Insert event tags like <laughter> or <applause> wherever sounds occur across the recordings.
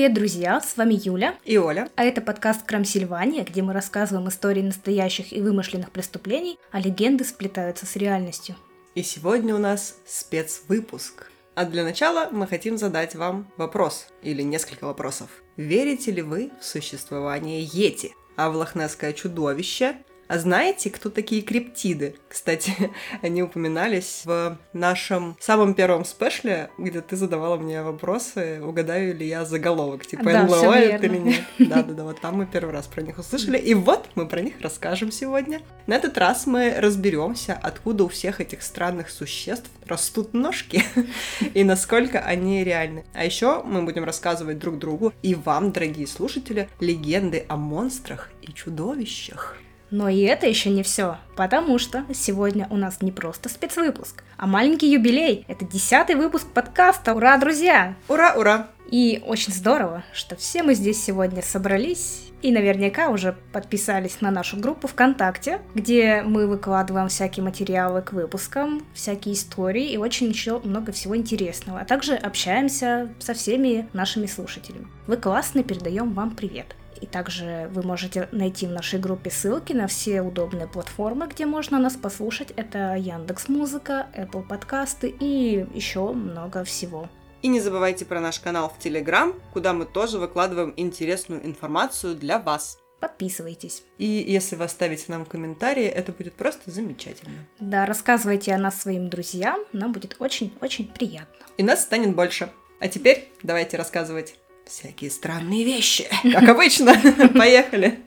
привет, друзья! С вами Юля и Оля. А это подкаст «Крамсильвания», где мы рассказываем истории настоящих и вымышленных преступлений, а легенды сплетаются с реальностью. И сегодня у нас спецвыпуск. А для начала мы хотим задать вам вопрос, или несколько вопросов. Верите ли вы в существование Йети? А в лохнесское чудовище а знаете, кто такие криптиды? Кстати, <laughs> они упоминались в нашем самом первом спешле, где ты задавала мне вопросы, угадаю ли я заголовок, типа да, НЛО это или нет. <laughs> Да-да-да, вот там мы первый раз про них услышали, и вот мы про них расскажем сегодня. На этот раз мы разберемся, откуда у всех этих странных существ растут ножки <laughs> и насколько они реальны. А еще мы будем рассказывать друг другу и вам, дорогие слушатели, легенды о монстрах и чудовищах. Но и это еще не все, потому что сегодня у нас не просто спецвыпуск, а маленький юбилей. Это десятый выпуск подкаста. Ура, друзья! Ура, ура! И очень здорово, что все мы здесь сегодня собрались и наверняка уже подписались на нашу группу ВКонтакте, где мы выкладываем всякие материалы к выпускам, всякие истории и очень еще много всего интересного. А также общаемся со всеми нашими слушателями. Вы классные, передаем вам привет. И также вы можете найти в нашей группе ссылки на все удобные платформы, где можно нас послушать. Это Яндекс Музыка, Apple подкасты и еще много всего. И не забывайте про наш канал в Телеграм, куда мы тоже выкладываем интересную информацию для вас. Подписывайтесь. И если вы оставите нам комментарии, это будет просто замечательно. Да, рассказывайте о нас своим друзьям, нам будет очень-очень приятно. И нас станет больше. А теперь давайте рассказывать всякие странные вещи. <laughs> Как обычно. <laughs> Поехали.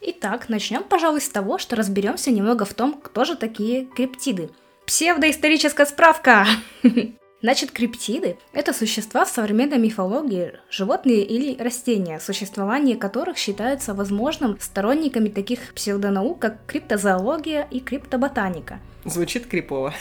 Итак, начнем, пожалуй, с того, что разберемся немного в том, кто же такие криптиды. Псевдоисторическая справка! <laughs> Значит, криптиды – это существа в современной мифологии, животные или растения, существование которых считается возможным сторонниками таких псевдонаук, как криптозоология и криптоботаника. Звучит крипово.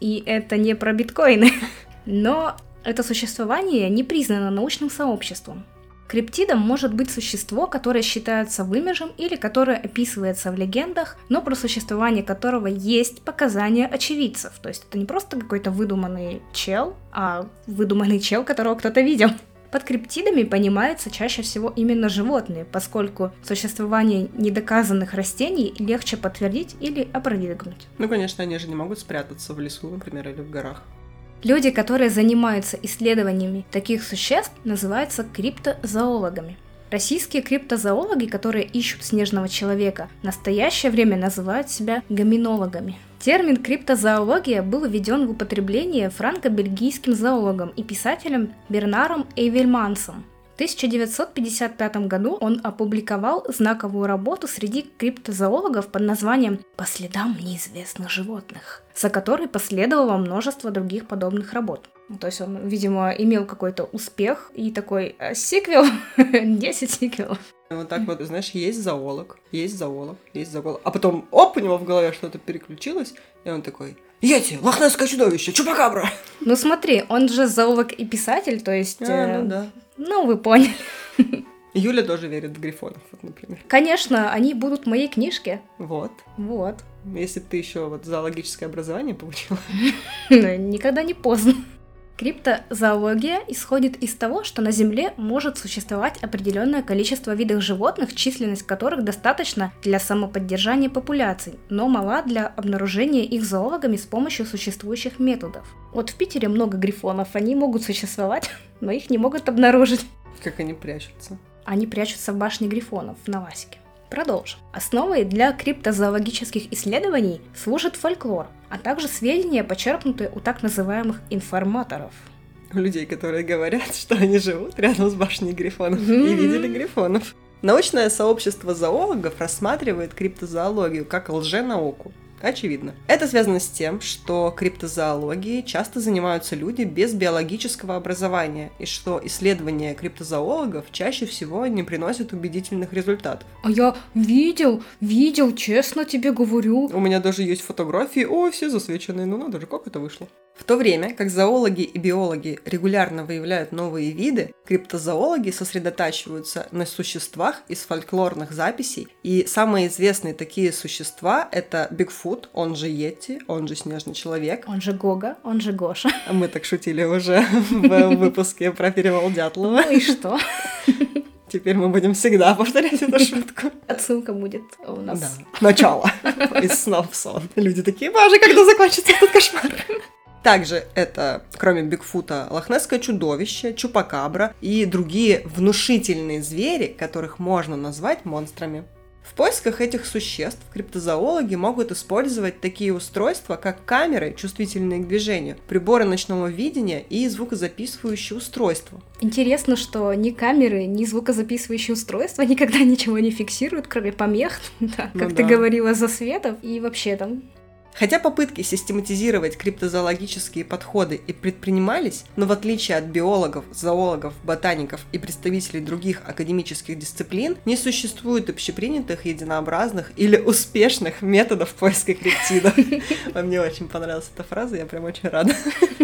И это не про биткоины. <laughs> Но это существование не признано научным сообществом. Криптидом может быть существо, которое считается вымежем или которое описывается в легендах, но про существование которого есть показания очевидцев. То есть это не просто какой-то выдуманный чел, а выдуманный чел, которого кто-то видел. Под криптидами понимается чаще всего именно животные, поскольку существование недоказанных растений легче подтвердить или опровергнуть. Ну, конечно, они же не могут спрятаться в лесу, например, или в горах. Люди, которые занимаются исследованиями таких существ, называются криптозоологами. Российские криптозоологи, которые ищут снежного человека, в настоящее время называют себя гоминологами. Термин криптозоология был введен в употребление франко-бельгийским зоологом и писателем Бернаром Эйвельмансом. В 1955 году он опубликовал знаковую работу среди криптозоологов под названием «По следам неизвестных животных», за которой последовало множество других подобных работ. Ну, то есть он, видимо, имел какой-то успех и такой «Э, сиквел, <laughs> 10 сиквелов. Вот так вот, знаешь, есть зоолог, есть зоолог, есть зоолог. А потом, оп, у него в голове что-то переключилось, и он такой, Йети, лохнесское чудовище, чупакабра! Ну смотри, он же зоолог и писатель, то есть... А, э, ну да. Ну, вы поняли. Юля тоже верит в грифонов, вот, например. Конечно, они будут в моей книжке. Вот. Вот. Если ты еще вот зоологическое образование получила. <laughs> Никогда не поздно. Криптозоология исходит из того, что на Земле может существовать определенное количество видов животных, численность которых достаточно для самоподдержания популяций, но мала для обнаружения их зоологами с помощью существующих методов. Вот в Питере много грифонов, они могут существовать, но их не могут обнаружить. Как они прячутся? Они прячутся в башне грифонов в Новасике. Продолжим. Основой для криптозоологических исследований служит фольклор, а также сведения, почерпнутые у так называемых информаторов. У людей, которые говорят, что они живут рядом с башней грифонов mm-hmm. и видели грифонов. Научное сообщество зоологов рассматривает криптозоологию как лженауку, Очевидно. Это связано с тем, что криптозоологией часто занимаются люди без биологического образования, и что исследования криптозоологов чаще всего не приносят убедительных результатов. А я видел, видел, честно тебе говорю. У меня даже есть фотографии, о, все засвеченные, ну надо же, как это вышло. В то время как зоологи и биологи регулярно выявляют новые виды, криптозоологи сосредотачиваются на существах из фольклорных записей, и самые известные такие существа — это Бигфут, Бигфут, он же Йети, он же Снежный Человек. Он же Гога, он же Гоша. А Мы так шутили уже в выпуске про перевал Дятлова. Ну и что? Теперь мы будем всегда повторять эту шутку. Отсылка будет у нас. Да. Начало. Из сна в сон. Люди такие, боже, когда закончится этот кошмар? Также это, кроме Бигфута, лохнесское чудовище, чупакабра и другие внушительные звери, которых можно назвать монстрами. В поисках этих существ криптозоологи могут использовать такие устройства, как камеры, чувствительные к движению, приборы ночного видения и звукозаписывающие устройства. Интересно, что ни камеры, ни звукозаписывающие устройства никогда ничего не фиксируют, кроме помех, <laughs> да, Ну как ты да. говорила, засветов и вообще там. Хотя попытки систематизировать криптозоологические подходы и предпринимались, но в отличие от биологов, зоологов, ботаников и представителей других академических дисциплин, не существует общепринятых, единообразных или успешных методов поиска криптидов. <laughs> Мне очень понравилась эта фраза, я прям очень рада.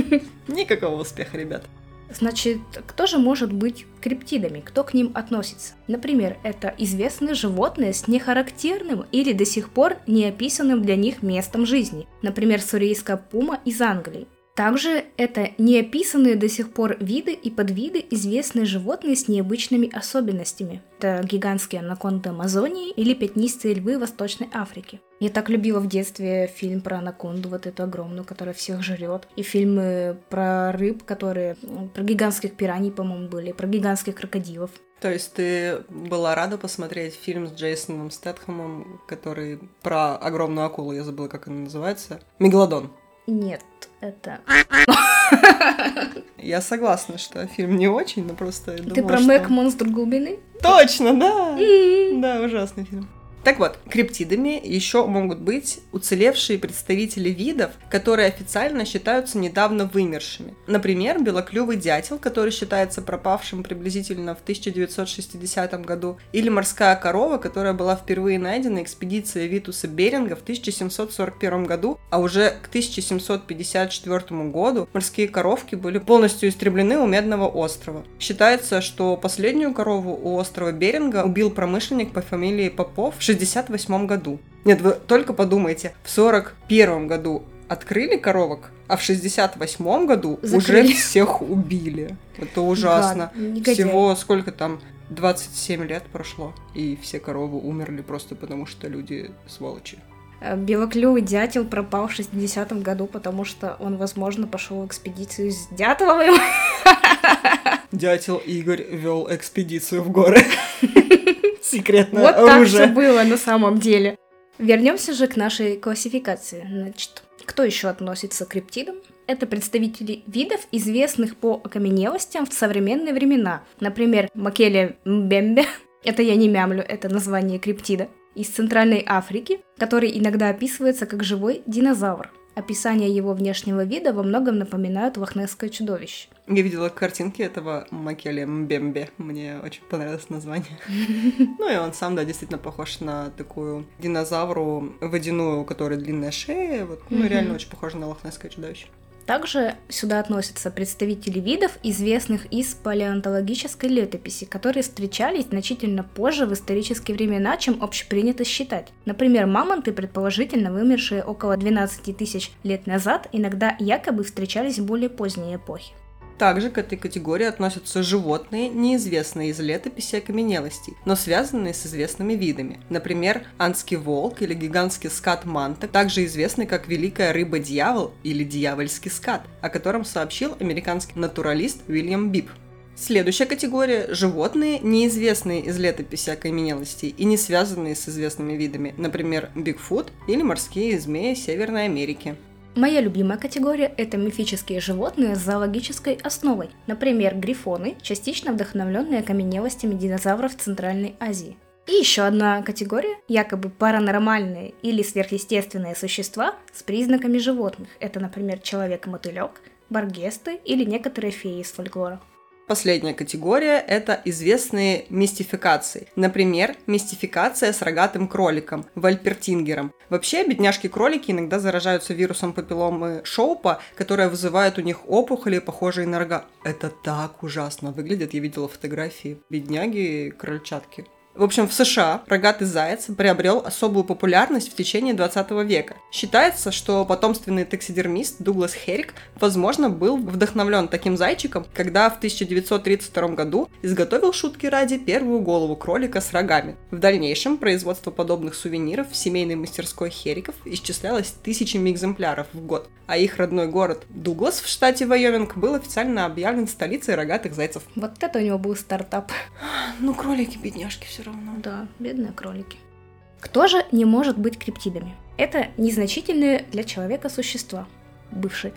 <laughs> Никакого успеха, ребят. Значит, кто же может быть криптидами? Кто к ним относится? Например, это известные животные с нехарактерным или до сих пор не описанным для них местом жизни. Например, сурейская пума из Англии. Также это неописанные до сих пор виды и подвиды известные животные с необычными особенностями. Это гигантские анаконды Амазонии или пятнистые львы Восточной Африки. Я так любила в детстве фильм про анаконду, вот эту огромную, которая всех жрет. И фильмы про рыб, которые... Про гигантских пираний, по-моему, были, про гигантских крокодилов. То есть ты была рада посмотреть фильм с Джейсоном Стэтхэмом, который про огромную акулу, я забыла, как она называется, Мегалодон. Нет, это... <laughs> Я согласна, что фильм не очень, но просто Ты думала, про что- Мэг Монстр глубины? Точно, да. М. Да, ужасный фильм. Так вот, криптидами еще могут быть уцелевшие представители видов, которые официально считаются недавно вымершими. Например, белоклювый дятел, который считается пропавшим приблизительно в 1960 году, или морская корова, которая была впервые найдена экспедицией Витуса Беринга в 1741 году, а уже к 1754 году морские коровки были полностью истреблены у Медного острова. Считается, что последнюю корову у острова Беринга убил промышленник по фамилии Попов в 68 году. Нет, вы только подумайте, в 41 году открыли коровок, а в 68 году уже Закрыли. всех убили. Это ужасно. Гад. Всего сколько там? 27 лет прошло, и все коровы умерли просто потому, что люди сволочи. Э, Белоклювый дятел пропал в 60-м году, потому что он, возможно, пошел в экспедицию с Дятловым. <laughs> Дятел Игорь вел экспедицию в горы. <laughs> Секретное Вот так все оружие. было на самом деле. Вернемся же к нашей классификации. Значит, кто еще относится к криптидам? Это представители видов, известных по окаменелостям в современные времена. Например, Макеле мбембе, <laughs> это я не мямлю, это название криптида, из Центральной Африки, который иногда описывается как живой динозавр. Описание его внешнего вида во многом напоминают лохнесское чудовище. Я видела картинки этого Макеле Мбембе. Мне очень понравилось название. <laughs> Ну и он сам, да, действительно похож на такую динозавру водяную, у которой длинная шея. Вот, ну, реально очень похоже на лохнесское чудовище. Также сюда относятся представители видов, известных из палеонтологической летописи, которые встречались значительно позже в исторические времена, чем общепринято считать. Например, мамонты, предположительно вымершие около 12 тысяч лет назад, иногда якобы встречались в более поздней эпохе. Также к этой категории относятся животные, неизвестные из летописи окаменелостей, но связанные с известными видами. Например, анский волк или гигантский скат манта, также известный как великая рыба-дьявол или дьявольский скат, о котором сообщил американский натуралист Уильям Бип. Следующая категория – животные, неизвестные из летописи окаменелостей и не связанные с известными видами, например, Бигфут или морские змеи Северной Америки. Моя любимая категория – это мифические животные с зоологической основой, например, грифоны, частично вдохновленные окаменелостями динозавров Центральной Азии. И еще одна категория – якобы паранормальные или сверхъестественные существа с признаками животных. Это, например, человек-мотылек, баргесты или некоторые феи из фольклора. Последняя категория – это известные мистификации. Например, мистификация с рогатым кроликом, вальпертингером. Вообще, бедняжки-кролики иногда заражаются вирусом папилломы Шоупа, которая вызывает у них опухоли, похожие на рога. Это так ужасно выглядит. Я видела фотографии бедняги-крольчатки. В общем, в США рогатый заяц приобрел особую популярность в течение 20 века. Считается, что потомственный таксидермист Дуглас Херик, возможно, был вдохновлен таким зайчиком, когда в 1932 году изготовил шутки ради первую голову кролика с рогами. В дальнейшем производство подобных сувениров в семейной мастерской Хериков исчислялось тысячами экземпляров в год, а их родной город Дуглас в штате Вайоминг был официально объявлен столицей рогатых зайцев. Вот это у него был стартап. Ну, кролики, бедняжки, все равно. Да, бедные кролики. Кто же не может быть криптидами? Это незначительные для человека существа. Бывшие.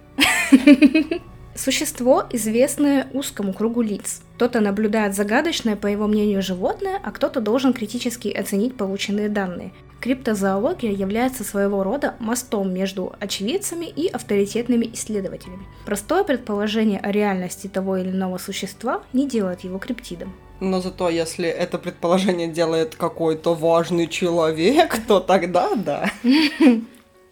<laughs> Существо, известное узкому кругу лиц. Кто-то наблюдает загадочное, по его мнению, животное, а кто-то должен критически оценить полученные данные. Криптозоология является своего рода мостом между очевидцами и авторитетными исследователями. Простое предположение о реальности того или иного существа не делает его криптидом. Но зато если это предположение делает какой-то важный человек, <laughs> то тогда да. <laughs>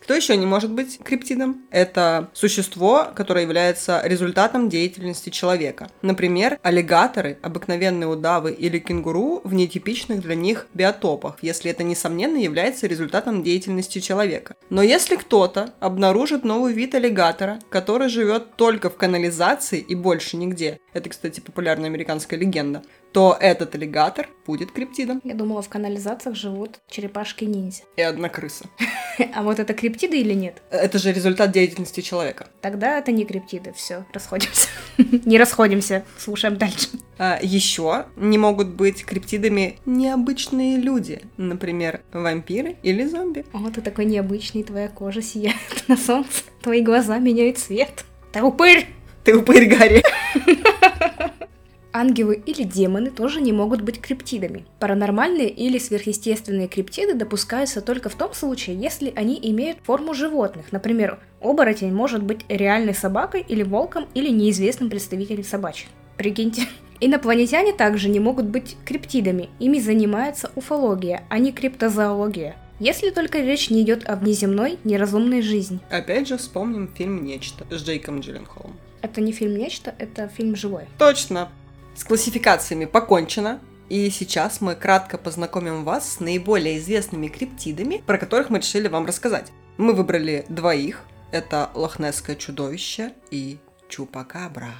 Кто еще не может быть криптидом? Это существо, которое является результатом деятельности человека. Например, аллигаторы, обыкновенные удавы или кенгуру в нетипичных для них биотопах, если это, несомненно, является результатом деятельности человека. Но если кто-то обнаружит новый вид аллигатора, который живет только в канализации и больше нигде, это, кстати, популярная американская легенда, то этот аллигатор будет криптидом. Я думала, в канализациях живут черепашки-ниндзя. И одна крыса. <laughs> А вот это криптиды или нет? Это же результат деятельности человека. Тогда это не криптиды. Все, расходимся. <laughs> Не расходимся. Слушаем дальше. А еще не могут быть криптидами необычные люди. Например, вампиры или зомби. О, ты такой необычный, твоя кожа сияет <laughs> на солнце. Твои глаза меняют цвет. Ты упырь! Ты упырь, Гарри. Ангелы или демоны тоже не могут быть криптидами. Паранормальные или сверхъестественные криптиды допускаются только в том случае, если они имеют форму животных. Например, оборотень может быть реальной собакой или волком или неизвестным представителем собачьих. Прикиньте. <laughs> Инопланетяне также не могут быть криптидами. Ими занимается уфология, а не криптозоология. Если только речь не идет о внеземной, неразумной жизни. Опять же вспомним фильм «Нечто» с Джейком Джилленхолом. Это не фильм «Нечто», это фильм «Живой». Точно. С классификациями покончено. И сейчас мы кратко познакомим вас с наиболее известными криптидами, про которых мы решили вам рассказать. Мы выбрали двоих. Это лохнесское чудовище и чупакабра.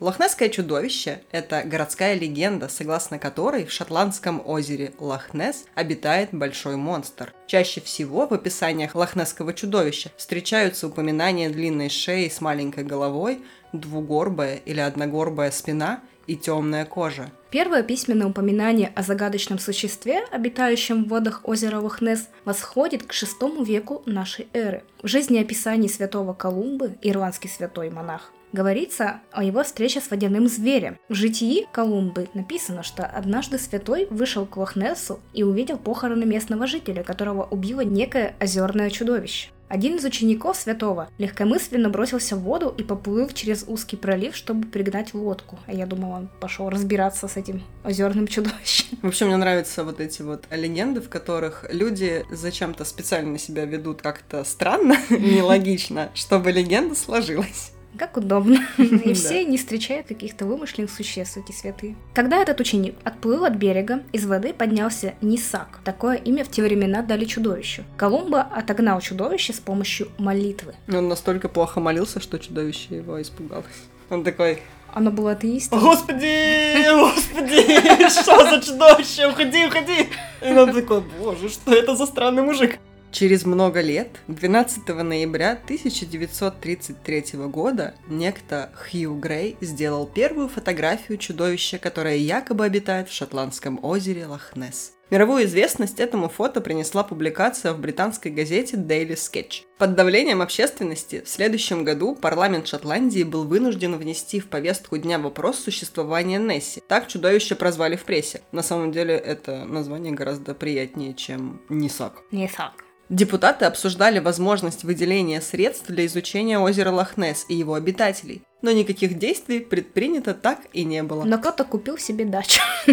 Лохнесское чудовище – это городская легенда, согласно которой в шотландском озере Лохнес обитает большой монстр. Чаще всего в описаниях лохнесского чудовища встречаются упоминания длинной шеи с маленькой головой, двугорбая или одногорбая спина – и темная кожа. Первое письменное упоминание о загадочном существе, обитающем в водах озера Лохнес, восходит к VI веку нашей эры. В жизнеописании святого Колумбы, ирландский святой монах, говорится о его встрече с водяным зверем. В житии Колумбы написано, что однажды святой вышел к Лохнесу и увидел похороны местного жителя, которого убило некое озерное чудовище. Один из учеников святого легкомысленно бросился в воду и поплыл через узкий пролив, чтобы пригнать лодку. А я думала, он пошел разбираться с этим озерным чудовищем. Вообще, мне нравятся вот эти вот легенды, в которых люди зачем-то специально себя ведут как-то странно, <laughs> нелогично, чтобы легенда сложилась. Как удобно. <laughs> И все не встречают каких-то вымышленных существ, эти святые. Когда этот ученик отплыл от берега, из воды поднялся Нисак. Такое имя в те времена дали чудовищу. Колумба отогнал чудовище с помощью молитвы. Он настолько плохо молился, что чудовище его испугалось. Он такой, оно было атеистом. Господи, господи, <laughs> что за чудовище, уходи, уходи. И он такой, боже, что это за странный мужик. Через много лет, 12 ноября 1933 года, некто Хью Грей сделал первую фотографию чудовища, которое якобы обитает в шотландском озере Лохнес. Мировую известность этому фото принесла публикация в британской газете Daily Sketch. Под давлением общественности в следующем году парламент Шотландии был вынужден внести в повестку дня вопрос существования Несси. Так чудовище прозвали в прессе. На самом деле это название гораздо приятнее, чем Нисак. Нисак. Депутаты обсуждали возможность выделения средств для изучения озера Лохнес и его обитателей, но никаких действий предпринято так и не было. Но кто-то купил себе дачу. <laughs>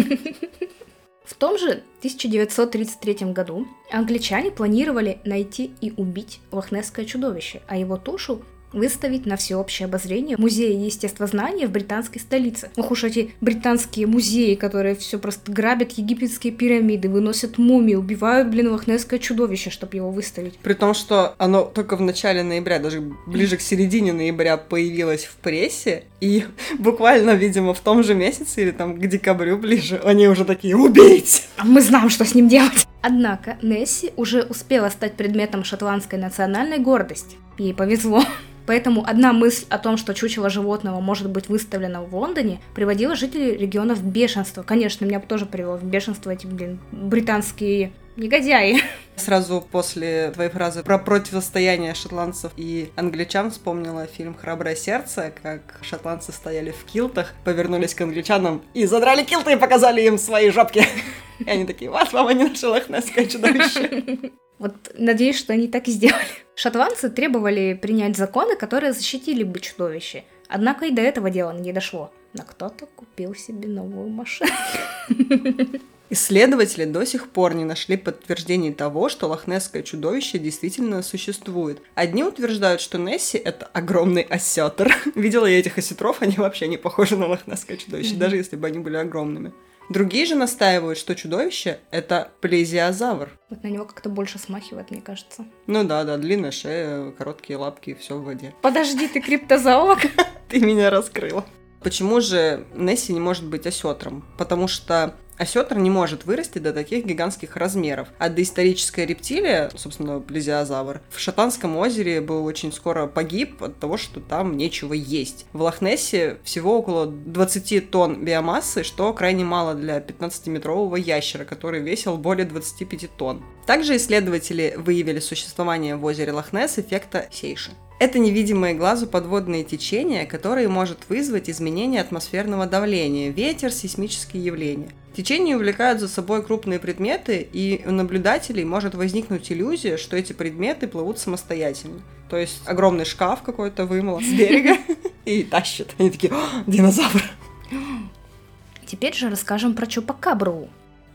В том же 1933 году англичане планировали найти и убить лохнесское чудовище, а его тушу выставить на всеобщее обозрение музеи естествознания в британской столице. Ох уж эти британские музеи, которые все просто грабят египетские пирамиды, выносят мумии, убивают, блин, лохнесское чудовище, чтобы его выставить. При том, что оно только в начале ноября, даже ближе к середине ноября появилось в прессе, и <laughs> буквально, видимо, в том же месяце или там к декабрю ближе, они уже такие «Убейте!» А мы знаем, что с ним делать. Однако Несси уже успела стать предметом шотландской национальной гордости. Ей повезло. <laughs> Поэтому одна мысль о том, что чучело животного может быть выставлено в Лондоне, приводила жителей региона в бешенство. Конечно, меня бы тоже привело в бешенство эти, блин, британские негодяи. <laughs> Сразу после твоей фразы про противостояние шотландцев и англичан вспомнила фильм «Храброе сердце», как шотландцы стояли в килтах, повернулись к англичанам и задрали килты и показали им свои жопки. <laughs> И они такие, вот вам они наше лохнесское чудовище. Вот надеюсь, что они так и сделали. Шотландцы требовали принять законы, которые защитили бы чудовище. Однако и до этого дела не дошло. Но кто-то купил себе новую машину. <laughs> Исследователи до сих пор не нашли подтверждений того, что лохнесское чудовище действительно существует. Одни утверждают, что Несси — это огромный осетр. <laughs> Видела я этих осетров, они вообще не похожи на лохнесское чудовище, даже если бы они были огромными. Другие же настаивают, что чудовище — это плезиозавр. Вот на него как-то больше смахивает, мне кажется. Ну да, да, длинная шея, короткие лапки, все в воде. Подожди, ты криптозоолог? <laughs> Ты меня раскрыла. Почему же Несси не может быть осетром? Потому что осетр не может вырасти до таких гигантских размеров. А доисторическая рептилия, собственно, плезиозавр, в Шотландском озере был очень скоро погиб от того, что там нечего есть. В Лохнессе всего около 20 тонн биомассы, что крайне мало для 15-метрового ящера, который весил более 25 тонн. Также исследователи выявили существование в озере Лохнесс эффекта Сейши. Это невидимые глазу подводные течения, которые может вызвать изменение атмосферного давления, ветер, сейсмические явления. Течения увлекают за собой крупные предметы, и у наблюдателей может возникнуть иллюзия, что эти предметы плывут самостоятельно. То есть огромный шкаф какой-то вымыл с берега <laughs> и тащит. Они такие, динозавр. Теперь же расскажем про Чупакабру.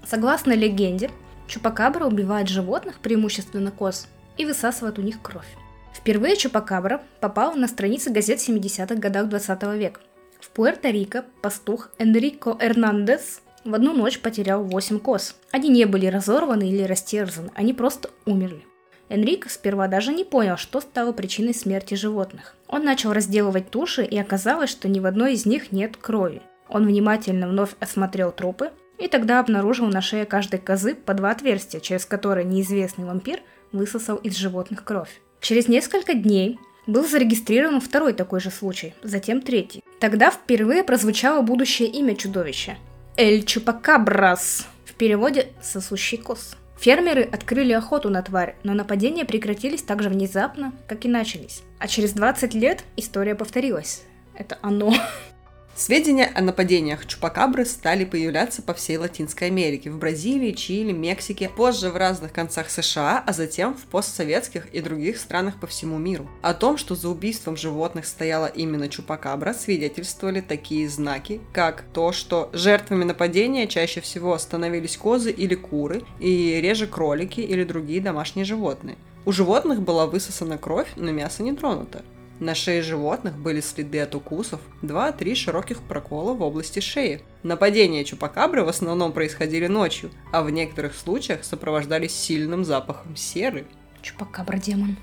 Согласно легенде, Чупакабра убивает животных, преимущественно коз, и высасывает у них кровь. Впервые Чупакабра попал на страницы газет 70-х годах 20 века. В Пуэрто-Рико пастух Энрико Эрнандес в одну ночь потерял 8 коз. Они не были разорваны или растерзаны, они просто умерли. Энрико сперва даже не понял, что стало причиной смерти животных. Он начал разделывать туши, и оказалось, что ни в одной из них нет крови. Он внимательно вновь осмотрел трупы, и тогда обнаружил на шее каждой козы по два отверстия, через которые неизвестный вампир высосал из животных кровь. Через несколько дней был зарегистрирован второй такой же случай, затем третий. Тогда впервые прозвучало будущее имя чудовища – Эль Чупакабрас, в переводе «сосущий коз». Фермеры открыли охоту на тварь, но нападения прекратились так же внезапно, как и начались. А через 20 лет история повторилась. Это оно. <laughs> Сведения о нападениях Чупакабры стали появляться по всей Латинской Америке, в Бразилии, Чили, Мексике, позже в разных концах США, а затем в постсоветских и других странах по всему миру. О том, что за убийством животных стояла именно Чупакабра, свидетельствовали такие знаки, как то, что жертвами нападения чаще всего становились козы или куры, и реже кролики или другие домашние животные. У животных была высосана кровь, но мясо не тронуто. На шее животных были следы от укусов, 2-3 широких прокола в области шеи. Нападения чупакабры в основном происходили ночью, а в некоторых случаях сопровождались сильным запахом серы. Чупакабра-демон.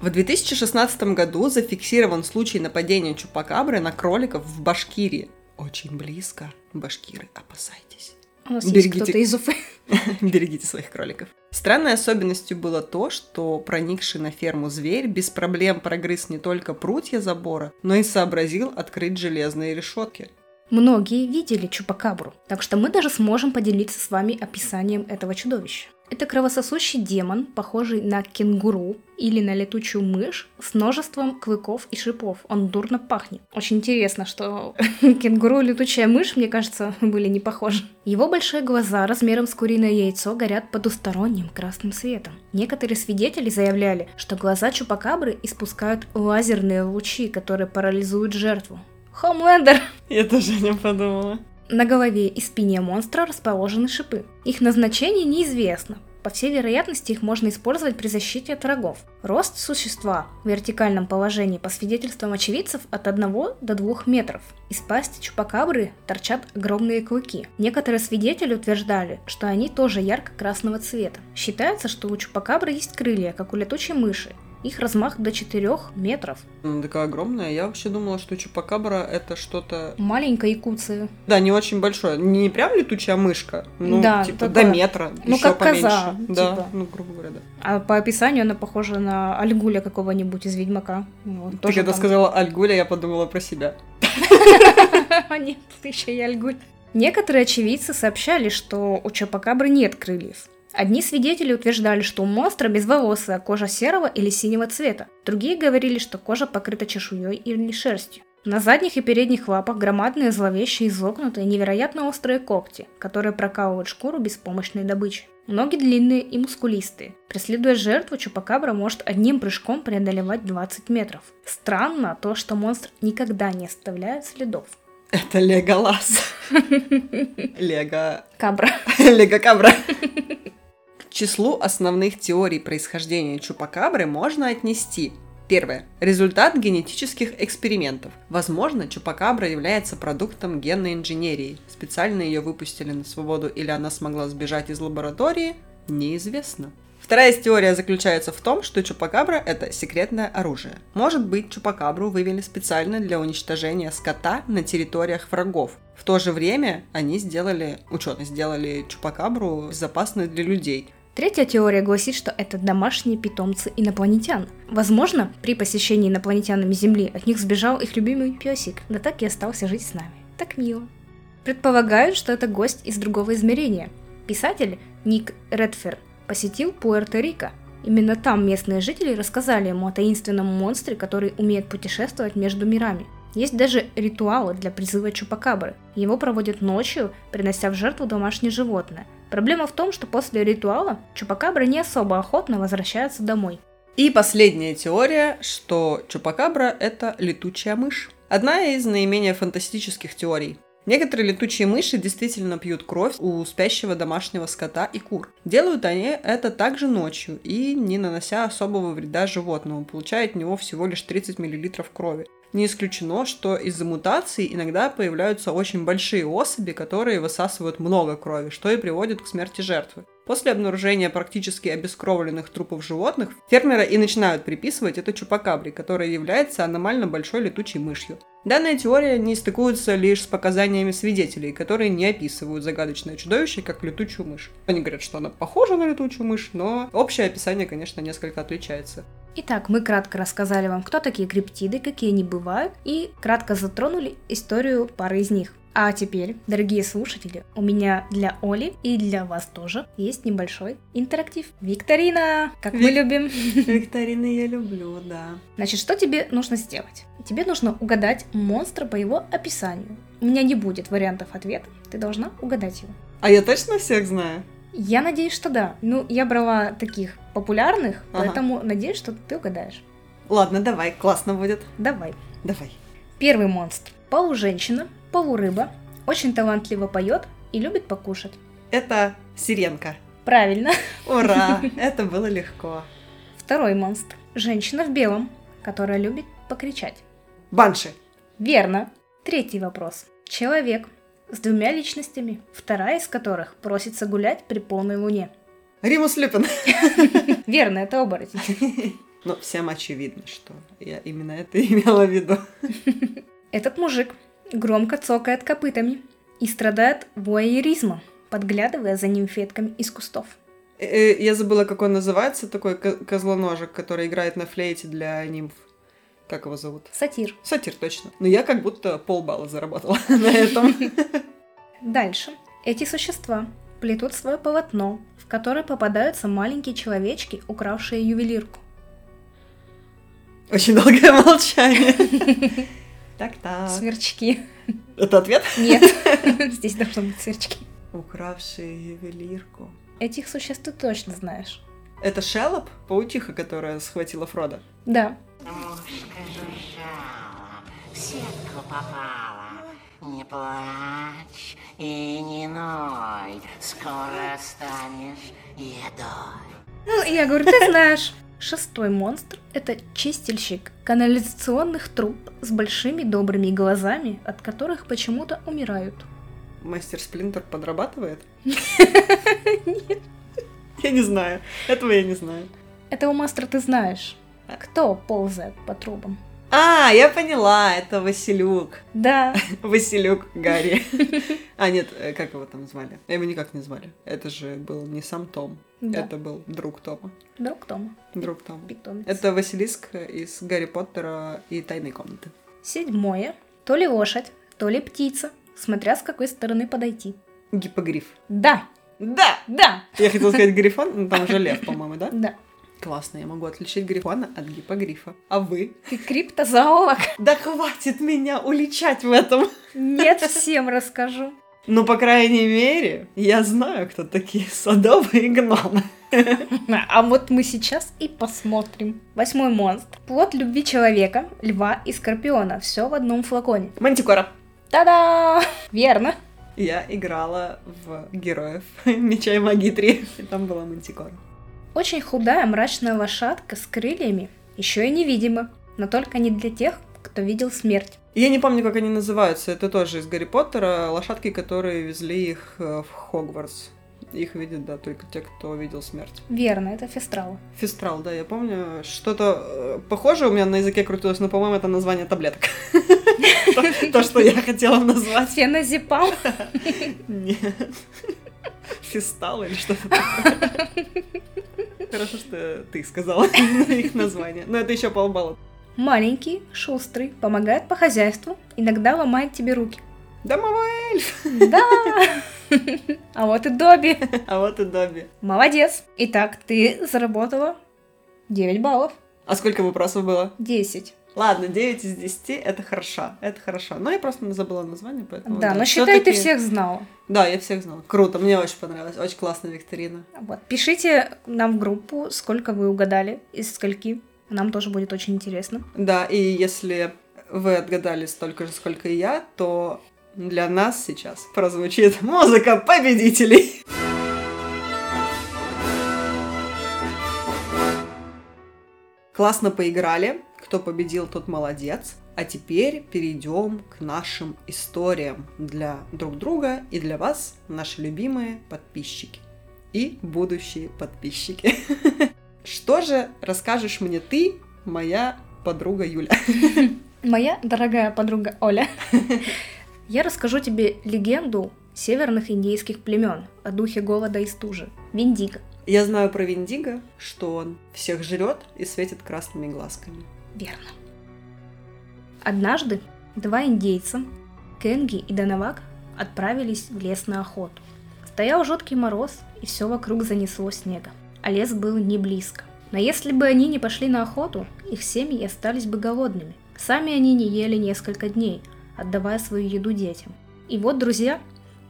В 2016 году зафиксирован случай нападения чупакабры на кроликов в Башкирии. Очень близко. Башкиры, опасайтесь. У нас Берегите... есть кто-то из Уфы. <laughs> Берегите своих кроликов. Странной особенностью было то, что проникший на ферму зверь без проблем прогрыз не только прутья забора, но и сообразил открыть железные решетки. Многие видели Чупакабру, так что мы даже сможем поделиться с вами описанием этого чудовища. Это кровососущий демон, похожий на кенгуру или на летучую мышь с множеством клыков и шипов. Он дурно пахнет. Очень интересно, что <laughs> кенгуру и летучая мышь, мне кажется, были не похожи. Его большие глаза размером с куриное яйцо горят потусторонним красным светом. Некоторые свидетели заявляли, что глаза чупакабры испускают лазерные лучи, которые парализуют жертву. Хомлендер! <laughs> Я тоже не подумала. На голове и спине монстра расположены шипы. Их назначение неизвестно, По всей вероятности, их можно использовать при защите от врагов. Рост существа в вертикальном положении, по свидетельствам очевидцев, от 1 до 2 метров. Из пасти чупакабры торчат огромные клыки. Некоторые свидетели утверждали, что они тоже ярко-красного цвета. Считается, что у чупакабры есть крылья, как у летучей мыши, их размах до 4 метров. Она такая огромная. Я вообще думала, что чупакабра это что-то... Маленькая якуция. Да, не очень большое. Не прям летучая мышка, ну, Да, типа, такое. до метра. Ну, ещё как поменьше. коза, Да, типа. ну, грубо говоря, да. А по описанию она похожа на Альгуля какого-нибудь из Ведьмака. Вот, Ты когда там- сказала Альгуля, я подумала про себя. <laughs> Нет, ты еще и Альгуль. Некоторые очевидцы сообщали, что у Чупакабры нет крыльев. Одни свидетели утверждали, что у монстра безволосая кожа серого или синего цвета. Другие говорили, что кожа покрыта чешуей или шерстью. На задних и передних лапах громадные зловещие изогнутые невероятно острые когти, которые прокалывают шкуру беспомощной добычи. Ноги длинные и мускулистые. Преследуя жертву, Чупакабра может одним прыжком преодолевать 20 метров. Странно то, что монстр никогда не оставляет следов. Это Леголас. <laughs> Лего... Кабра. Лего-кабра. Числу основных теорий происхождения чупакабры можно отнести Первое. Результат генетических экспериментов. Возможно, чупакабра является продуктом генной инженерии. Специально ее выпустили на свободу или она смогла сбежать из лаборатории, неизвестно. Вторая теория заключается в том, что чупакабра – это секретное оружие. Может быть, чупакабру вывели специально для уничтожения скота на территориях врагов. В то же время они сделали, ученые сделали чупакабру безопасной для людей. Третья теория гласит, что это домашние питомцы инопланетян. Возможно, при посещении инопланетянами Земли от них сбежал их любимый песик, да так и остался жить с нами. Так мило. Предполагают, что это гость из другого измерения. Писатель Ник Редфер посетил Пуэрто-Рико. Именно там местные жители рассказали ему о таинственном монстре, который умеет путешествовать между мирами. Есть даже ритуалы для призыва чупакабры. Его проводят ночью, принося в жертву домашнее животное. Проблема в том, что после ритуала чупакабра не особо охотно возвращается домой. И последняя теория, что чупакабра – это летучая мышь. Одна из наименее фантастических теорий. Некоторые летучие мыши действительно пьют кровь у спящего домашнего скота и кур. Делают они это также ночью и не нанося особого вреда животному, получая от него всего лишь 30 мл крови. Не исключено, что из-за мутаций иногда появляются очень большие особи, которые высасывают много крови, что и приводит к смерти жертвы. После обнаружения практически обескровленных трупов животных, фермеры и начинают приписывать это чупакабре, которая является аномально большой летучей мышью. Данная теория не стыкуется лишь с показаниями свидетелей, которые не описывают загадочное чудовище как летучую мышь. Они говорят, что она похожа на летучую мышь, но общее описание, конечно, несколько отличается. Итак, мы кратко рассказали вам, кто такие криптиды, какие они бывают, и кратко затронули историю пары из них. А теперь, дорогие слушатели, у меня для Оли и для вас тоже есть небольшой интерактив. Викторина, как мы Вик- любим. <laughs> Викторины я люблю, да. Значит, что тебе нужно сделать? Тебе нужно угадать монстра по его описанию. У меня не будет вариантов ответа, ты должна угадать его. А я точно всех знаю? Я надеюсь, что да. Ну, я брала таких популярных, Ага. поэтому надеюсь, что ты угадаешь. Ладно, давай, классно будет. Давай. Давай. Первый монстр. Полуженщина, полурыба, очень талантливо поет и любит покушать. Это сиренка. Правильно. Ура! <laughs> Это было легко. Второй монстр. Женщина в белом, которая любит покричать. Банши. Верно. Третий вопрос. Человек с двумя личностями, вторая из которых просится гулять при полной луне. Римус Люпин. <laughs> Верно, это оборотень. <laughs> Ну, всем очевидно, что я именно это <laughs> имела в виду. Этот мужик громко цокает копытами и страдает воеризмом, подглядывая за нимфетками из кустов. Э, Я забыла, как он называется, такой ко- козлоножек, который играет на флейте для нимф. Как его зовут? Сатир. Сатир, точно. Но я как будто полбалла заработала <laughs> на этом. <laughs> Дальше. Эти существа плетут свое полотно, в которое попадаются маленькие человечки, укравшие ювелирку. Очень долгое молчание. <laughs> Так-так. Сверчки. Это ответ? Нет, здесь должны быть сверчки. Укравшие ювелирку. Этих существ ты точно знаешь. Это Шеллоп, паучиха, которая схватила Фрода. Да, Мушка жужжала, в сетку попала. Не плачь и не ной, скоро станешь едой. Ну, я говорю, ты знаешь. Шестой монстр – это чистильщик канализационных труб с большими добрыми глазами, от которых почему-то умирают. Мастер Сплинтер подрабатывает? <laughs> Я не знаю. Этого я не знаю. Этого мастера ты знаешь. Кто ползает по трубам? А, я поняла, это Василюк. Да, <laughs> Василюк Гарри. <laughs> А, нет, э, как его там звали? Его никак не звали. Это же был не сам Том. да. Это был друг Тома. Друг Тома, Друг Тома. питомец. Это Василиск из Гарри Поттера и Тайной комнаты. Седьмое. То ли лошадь, то ли птица, смотря с какой стороны подойти. Гиппогриф. Да, Да! да, Я хотела сказать <laughs> грифон, но там же лев, по-моему, да? да. Классно, я могу отличить грифона от гиппогрифа. А вы? Ты криптозоолог? <laughs> Да хватит меня уличать в этом! Нет, всем расскажу. Ну, по крайней мере, я знаю, кто такие садовые гномы. <laughs> А вот мы сейчас и посмотрим. Восьмой монстр. Плод любви человека, льва и скорпиона. Все в одном флаконе. Мантикора. Та-да! Верно. Я играла в героев <laughs> Меча и Магии 3, и там была Мантикора. Очень худая мрачная лошадка с крыльями. Еще и невидима. Но только не для тех, кто видел смерть. Я не помню, как они называются. Это тоже из Гарри Поттера. Лошадки, которые везли их э, в Хогвартс. Их видят, да, только те, кто видел смерть. Верно, это фестрал. Фестрал, да, я помню. Что-то э, похожее у меня на языке крутилось, но, по-моему, это название таблеток. То, <laughs> То, что я хотела назвать. Феназепам. Нет. Фистал или что-то такое. Хорошо, что ты сказала их название. Но это еще полбалла. Маленький, шустрый, помогает по хозяйству, иногда ломает тебе руки. Домовой эльф. Да! А вот и Добби. А вот и Добби. Молодец. Итак, ты заработала 9 баллов. А сколько вопросов было? 10. Ладно, 9 из 10 это хорошо. Это хорошо. Но я просто забыла название, поэтому... Да, но считай, ты всех знала. Да, я всех знала. Круто, мне очень понравилось. Очень классная викторина. Вот. Пишите нам в группу, сколько вы угадали, из скольки. Нам тоже будет очень интересно. Да, и если вы отгадали столько же, сколько и я, то для нас сейчас прозвучит музыка победителей. Классно поиграли. Кто победил, тот молодец. А теперь перейдем к нашим историям для друг друга и для вас, наши любимые подписчики и будущие подписчики. <laughs> Что же расскажешь мне ты, моя подруга Юля? <laughs> Моя дорогая подруга Оля, <laughs> я расскажу тебе легенду северных индейских племен о духе голода и стужи. Виндиго. Я знаю про Виндиго, что он всех жрет и светит красными глазками. Верно. Однажды два индейца, Кенги и Данавак, отправились в лес на охоту. Стоял жуткий мороз, и все вокруг занесло снега, а лес был не близко. Но если бы они не пошли на охоту, их семьи остались бы голодными. Сами они не ели несколько дней, отдавая свою еду детям. И вот друзья,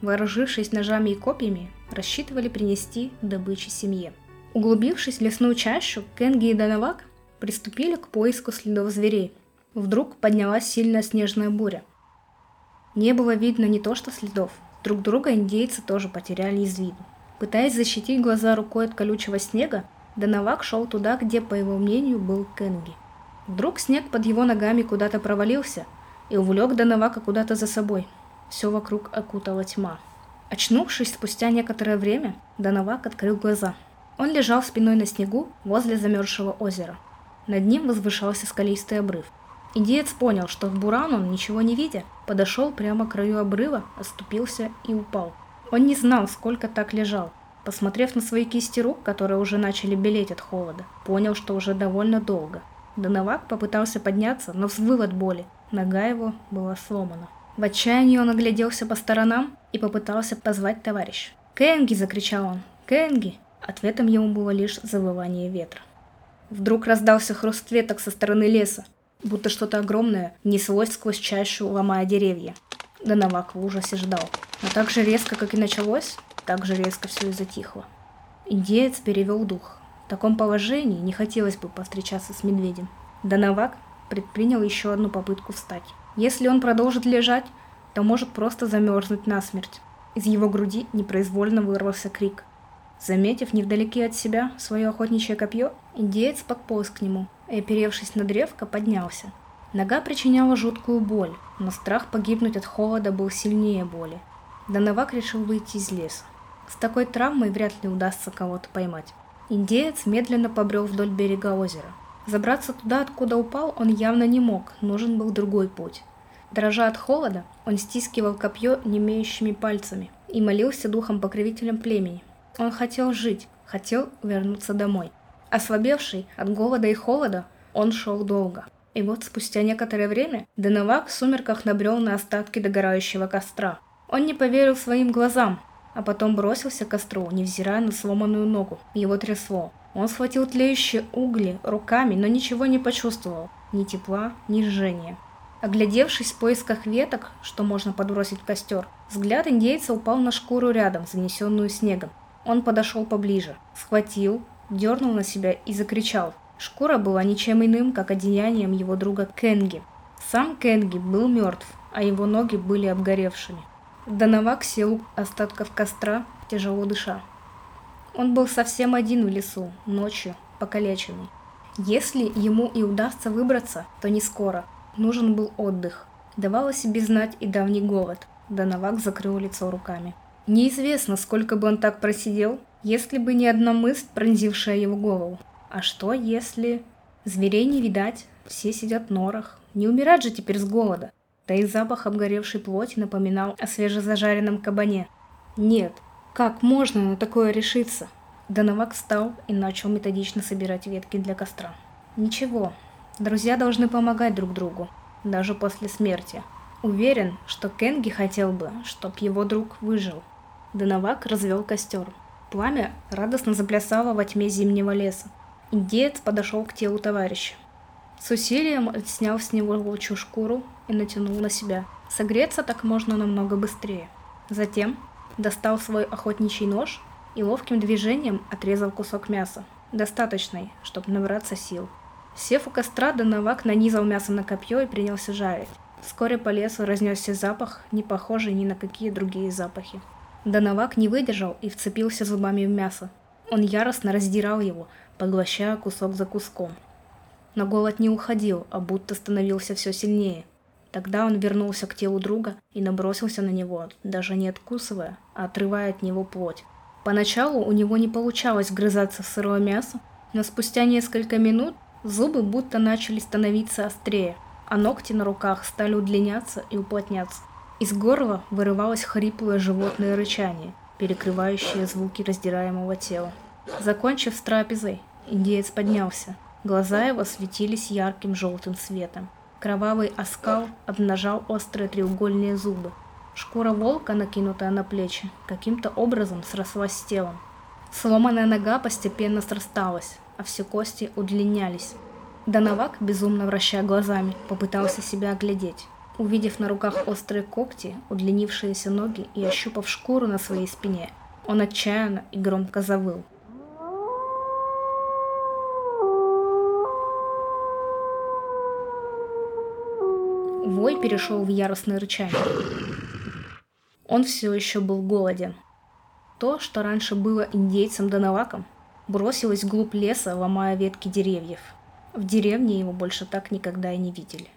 вооружившись ножами и копьями, рассчитывали принести добычи семье. Углубившись в лесную чащу, Кенги и Данавак приступили к поиску следов зверей. Вдруг поднялась сильная снежная буря. Не было видно не то что следов, друг друга индейцы тоже потеряли из виду. Пытаясь защитить глаза рукой от колючего снега, Данавак шел туда, где, по его мнению, был Кенги. Вдруг снег под его ногами куда-то провалился и увлек Данавака куда-то за собой. Все вокруг окутала тьма. Очнувшись спустя некоторое время, Данавак открыл глаза. Он лежал спиной на снегу возле замерзшего озера. Над ним возвышался скалистый обрыв. Индеец понял, что в буран он, ничего не видя, подошел прямо к краю обрыва, оступился и упал. Он не знал, сколько так лежал. Посмотрев на свои кисти рук, которые уже начали белеть от холода, понял, что уже довольно долго. Доновак попытался подняться, но взвыл от боли. Нога его была сломана. В отчаянии он огляделся по сторонам и попытался позвать товарища. «Кэнги!» – закричал он. «Кэнги!» Ответом ему было лишь завывание ветра. Вдруг раздался хруст веток со стороны леса, будто что-то огромное неслось сквозь чащу, ломая деревья. Доновак в ужасе ждал. Но так же резко, как и началось, так же резко все и затихло. Индеец перевел дух. В таком положении не хотелось бы повстречаться с медведем. Доновак предпринял еще одну попытку встать. Если он продолжит лежать, то может просто замерзнуть насмерть. Из его груди непроизвольно вырвался крик. Заметив невдалеке от себя свое охотничье копье, индеец подполз к нему и, оперевшись на древко, поднялся. Нога причиняла жуткую боль, но страх погибнуть от холода был сильнее боли. Доновак решил выйти из леса. С такой травмой вряд ли удастся кого-то поймать. Индеец медленно побрел вдоль берега озера. Забраться туда, откуда упал, он явно не мог, нужен был другой путь. Дрожа от холода, он стискивал копье немеющими пальцами и молился духом-покровителем племени, он хотел жить, хотел вернуться домой. Ослабевший от голода и холода, он шел долго. И вот спустя некоторое время Деневак в сумерках набрел на остатки догорающего костра. Он не поверил своим глазам, а потом бросился к костру, невзирая на сломанную ногу. Его трясло. Он схватил тлеющие угли руками, но ничего не почувствовал. Ни тепла, ни жжения. Оглядевшись в поисках веток, что можно подбросить в костер, взгляд индейца упал на шкуру рядом, занесенную снегом. Он подошел поближе, схватил, дернул на себя и закричал. Шкура была ничем иным, как одеянием его друга Кенги. Сам Кенги был мертв, а его ноги были обгоревшими. Доновак сел остатков костра, тяжело дыша. Он был совсем один в лесу, ночью, покалеченный. Если ему и удастся выбраться, то не скоро. Нужен был отдых. Давал о себе знать и давний голод. Доновак закрыл лицо руками. Неизвестно, сколько бы он так просидел, если бы не одна мысль, пронзившая его голову. А что если... Зверей не видать, все сидят в норах. Не умирать же теперь с голода. Да и запах обгоревшей плоти напоминал о свежезажаренном кабане. Нет, как можно на такое решиться? Доновак встал и начал методично собирать ветки для костра. Ничего, друзья должны помогать друг другу, даже после смерти. Уверен, что Кенги хотел бы, чтоб его друг выжил. Доновак развел костер. Пламя радостно заплясало во тьме зимнего леса. Индеец подошел к телу товарища. С усилием снял с него волчью шкуру и натянул на себя. Согреться так можно намного быстрее. Затем достал свой охотничий нож и ловким движением отрезал кусок мяса, достаточный, чтобы набраться сил. Сев у костра, Доновак нанизал мясо на копье и принялся жарить. Вскоре по лесу разнесся запах, не похожий ни на какие другие запахи. Доновак не выдержал и вцепился зубами в мясо. Он яростно раздирал его, поглощая кусок за куском. Но голод не уходил, а будто становился все сильнее. Тогда он вернулся к телу друга и набросился на него, даже не откусывая, а отрывая от него плоть. Поначалу у него не получалось грызаться в сырое мясо, но спустя несколько минут зубы будто начали становиться острее, а ногти на руках стали удлиняться и уплотняться. Из горла вырывалось хриплое животное рычание, перекрывающее звуки раздираемого тела. Закончив с трапезой, индеец поднялся. Глаза его светились ярким желтым светом. Кровавый оскал обнажал острые треугольные зубы. Шкура волка, накинутая на плечи, каким-то образом срослась с телом. Сломанная нога постепенно срасталась, а все кости удлинялись. Доновак, безумно вращая глазами, попытался себя оглядеть. Увидев на руках острые когти, удлинившиеся ноги и ощупав шкуру на своей спине, он отчаянно и громко завыл. Вой перешел в яростное рычание. Он все еще был голоден. То, что раньше было индейцем-доноваком, бросилось вглубь леса, ломая ветки деревьев. В деревне его больше так никогда и не видели.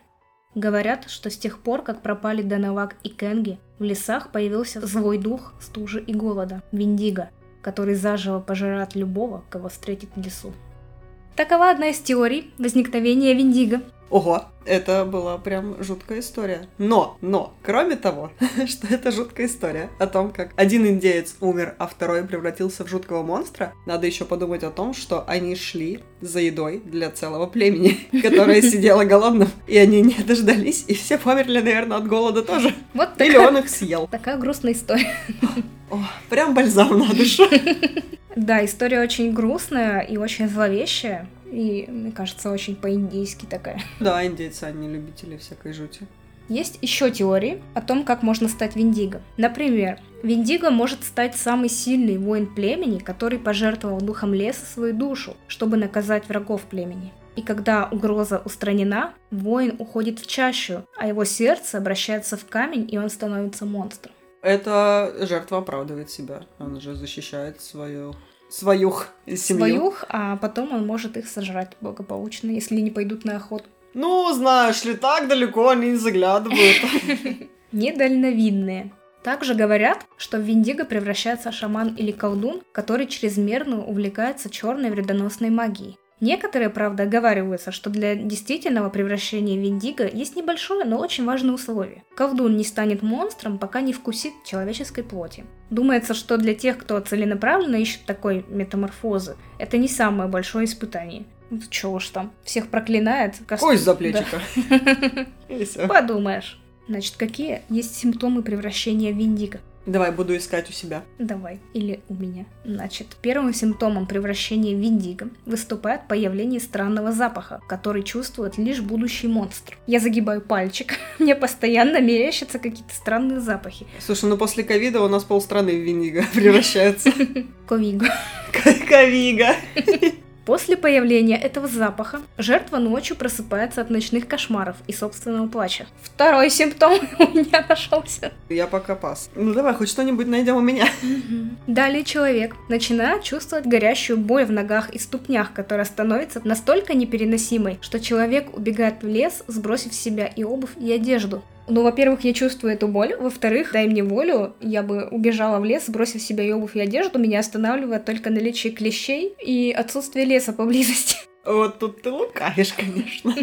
Говорят, что с тех пор, как пропали Данавак и Кенги, в лесах появился злой дух стужи и голода, Виндиго, который заживо пожирает любого, кого встретит в лесу. Такова одна из теорий возникновения Виндиго. Ого, это была прям жуткая история. Но, но, кроме того, <laughs> что это жуткая история о том, как один индеец умер, а второй превратился в жуткого монстра, надо еще подумать о том, что они шли за едой для целого племени, <laughs> которое <laughs> сидело голодным, и они не дождались, и все померли, наверное, от голода тоже. Вот Или он их съел. Такая грустная история. О, прям бальзам на душу. Да, история очень грустная и очень зловещая. И, мне кажется, очень по-индийски такая. <laughs> Да, индейцы, они любители всякой жути. Есть еще теории о том, как можно стать Виндиго. Например, Виндиго может стать самый сильный воин племени, который пожертвовал духом леса свою душу, чтобы наказать врагов племени. И когда угроза устранена, воин уходит в чащу, а его сердце обращается в камень, и он становится монстром. Эта жертва оправдывает себя. Он же защищает свою своюх из семьи. своюх, а потом он может их сожрать благополучно, если не пойдут на охоту. Ну, знаешь ли, так далеко они не заглядывают. <laughs> Недальновидные. Также говорят, что в Виндиго превращается шаман или колдун, который чрезмерно увлекается черной вредоносной магией. Некоторые, правда, оговариваются, что для действительного превращения в Индиго есть небольшое, но очень важное условие. Колдун не станет монстром, пока не вкусит человеческой плоти. Думается, что для тех, кто целенаправленно ищет такой метаморфозы, это не самое большое испытание. Ну, чё уж там, всех проклинает. кос- Кость за <laughs> всё. Подумаешь. Значит, какие есть симптомы превращения в Индиго? Давай, буду искать у себя. Давай, или у меня. Значит, первым симптомом превращения в индиго выступает появление странного запаха, который чувствует лишь будущий монстр. Я загибаю пальчик, <laughs> мне постоянно мерещатся какие-то странные запахи. Слушай, ну после ковида у нас полстраны в Виниго <laughs> превращается. <laughs> Ковиго. Ковига. После появления этого запаха жертва ночью просыпается от ночных кошмаров и собственного плача. Второй симптом <laughs> у меня нашелся. Я пока пас. Ну давай, хоть что-нибудь найдем у меня. <laughs> Далее человек начинает чувствовать горящую боль в ногах и ступнях, которая становится настолько непереносимой, что человек убегает в лес, сбросив с себя и обувь, и одежду. Ну, во-первых, я чувствую эту боль, во-вторых, дай мне волю, я бы убежала в лес, сбросив с себя и обувь, и одежду, меня останавливает только наличие клещей и отсутствие леса поблизости. <laughs> Вот тут ты лукавишь, конечно.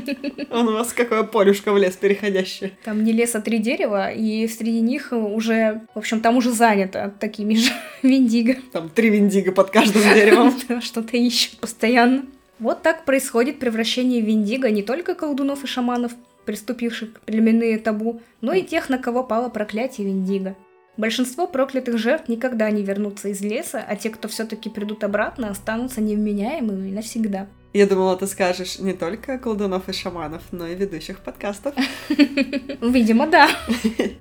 Он у вас какое полюшко в лес переходящее. Там не лес, а три дерева, и среди них уже, в общем, там уже занято такими же <laughs> виндиго. Там три виндиго под каждым <laughs> деревом. Что-то ищут постоянно. Вот так происходит превращение Виндиго не только колдунов и шаманов, приступивших к племенные табу, но и тех, на кого пало проклятие Виндиго. Большинство проклятых жертв никогда не вернутся из леса, а те, кто все-таки придут обратно, останутся невменяемыми навсегда. Я думала, ты скажешь не только колдунов и шаманов, но и ведущих подкастов. <laughs> Видимо, да.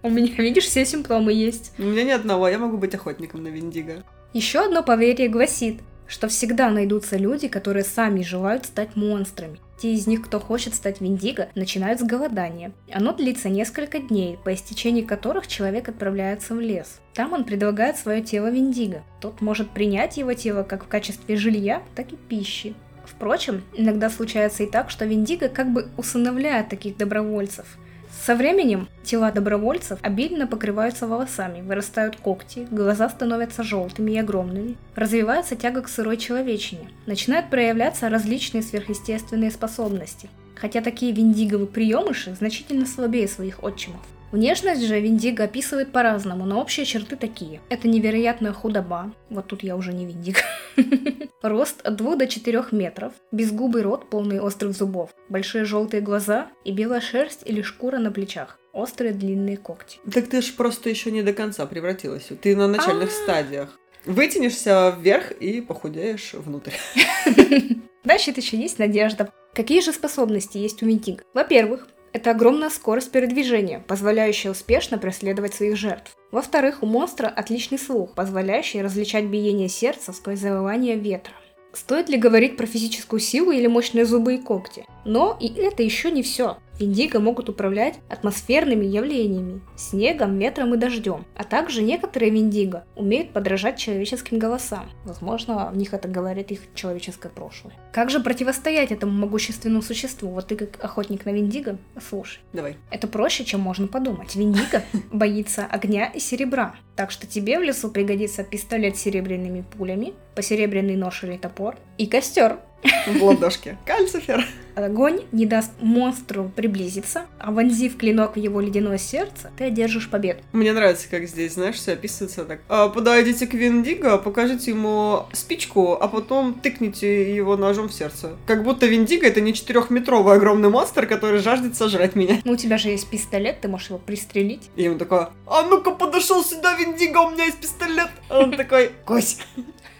У меня, видишь, все симптомы есть. У меня ни одного, я могу быть охотником на Виндиго. Еще одно поверье гласит, что всегда найдутся люди, которые сами желают стать монстрами. Те из них, кто хочет стать Виндиго, начинают с голодания. Оно длится несколько дней, по истечении которых человек отправляется в лес. Там он предлагает свое тело Виндиго. Тот может принять его тело как в качестве жилья, так и пищи. Впрочем, иногда случается и так, что Виндиго как бы усыновляет таких добровольцев. Со временем тела добровольцев обильно покрываются волосами, вырастают когти, глаза становятся желтыми и огромными, развивается тяга к сырой человечине, начинают проявляться различные сверхъестественные способности, хотя такие виндиговые приемыши значительно слабее своих отчимов. Внешность же Виндиго описывает по-разному, но общие черты такие. Это невероятная худоба, вот тут я уже не Виндиго. <laughs> Рост от 2 до 4 метров, безгубый рот, полный острых зубов, большие желтые глаза и белая шерсть или шкура на плечах, острые длинные когти. Так ты ж просто еще не до конца превратилась. Ты на начальных А. стадиях. Вытянешься вверх и похудеешь внутрь. <laughs> Значит, еще есть надежда. Какие же способности есть у Винтига? Во-первых, это огромная скорость передвижения, позволяющая успешно преследовать своих жертв. Во-вторых, у монстра отличный слух, позволяющий различать биение сердца сквозь завывание ветра. Стоит ли говорить про физическую силу или мощные зубы и когти? Но и это еще не все. Индиго могут управлять атмосферными явлениями, снегом, ветром и дождем. А также некоторые виндиго умеют подражать человеческим голосам. Возможно, в них это говорит их человеческое прошлое. Как же противостоять этому могущественному существу? Вот ты как охотник на виндиго, слушай. Давай. Это проще, чем можно подумать. Виндиго <laughs> боится огня и серебра. Так что тебе в лесу пригодится пистолет с серебряными пулями, посеребряный нож или топор и костер. В ладошке. Кальцифер. Огонь не даст монстру приблизиться, а вонзив клинок в его ледяное сердце, ты одержишь победу. Мне нравится, как здесь, знаешь, все описывается так. А, подойдите к Виндиго, покажите ему спичку, а потом тыкните его ножом в сердце. Как будто Виндиго это не четырехметровый огромный монстр, который жаждет сожрать меня. Ну, у тебя же есть пистолет, ты можешь его пристрелить. И ему такой, а ну-ка подошел сюда, Виндиго, у меня есть пистолет. А он такой, Кось.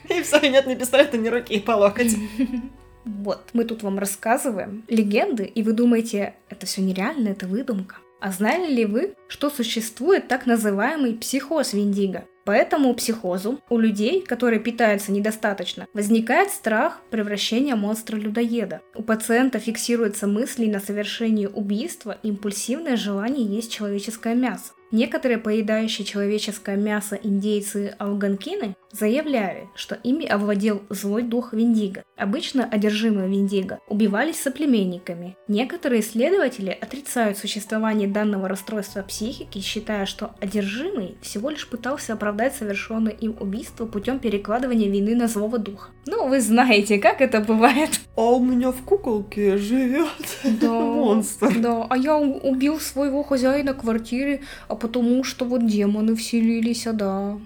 <laughs> И все, нет ни пистолета, ни руки, и по локоть. <laughs> Вот, мы тут вам рассказываем легенды, и вы думаете, это все нереально, это выдумка. А знали ли вы, что существует так называемый психоз Виндиго? Поэтому психозу у людей, которые питаются недостаточно, возникает страх превращения монстра-людоеда. У пациента фиксируются мысли на совершение убийства и импульсивное желание есть человеческое мясо. Некоторые поедающие человеческое мясо индейцы алганкины заявляли, что ими овладел злой дух Виндиго. Обычно одержимые Виндиго убивались соплеменниками. Некоторые исследователи отрицают существование данного расстройства психики, считая, что одержимый всего лишь пытался оправдать совершенное им убийство путем перекладывания вины на злого духа. Ну, вы знаете, как это бывает. А у меня в куколке живет <laughs> монстр. Да, а я убил своего хозяина квартиры, а потому что вот демоны вселились, а да.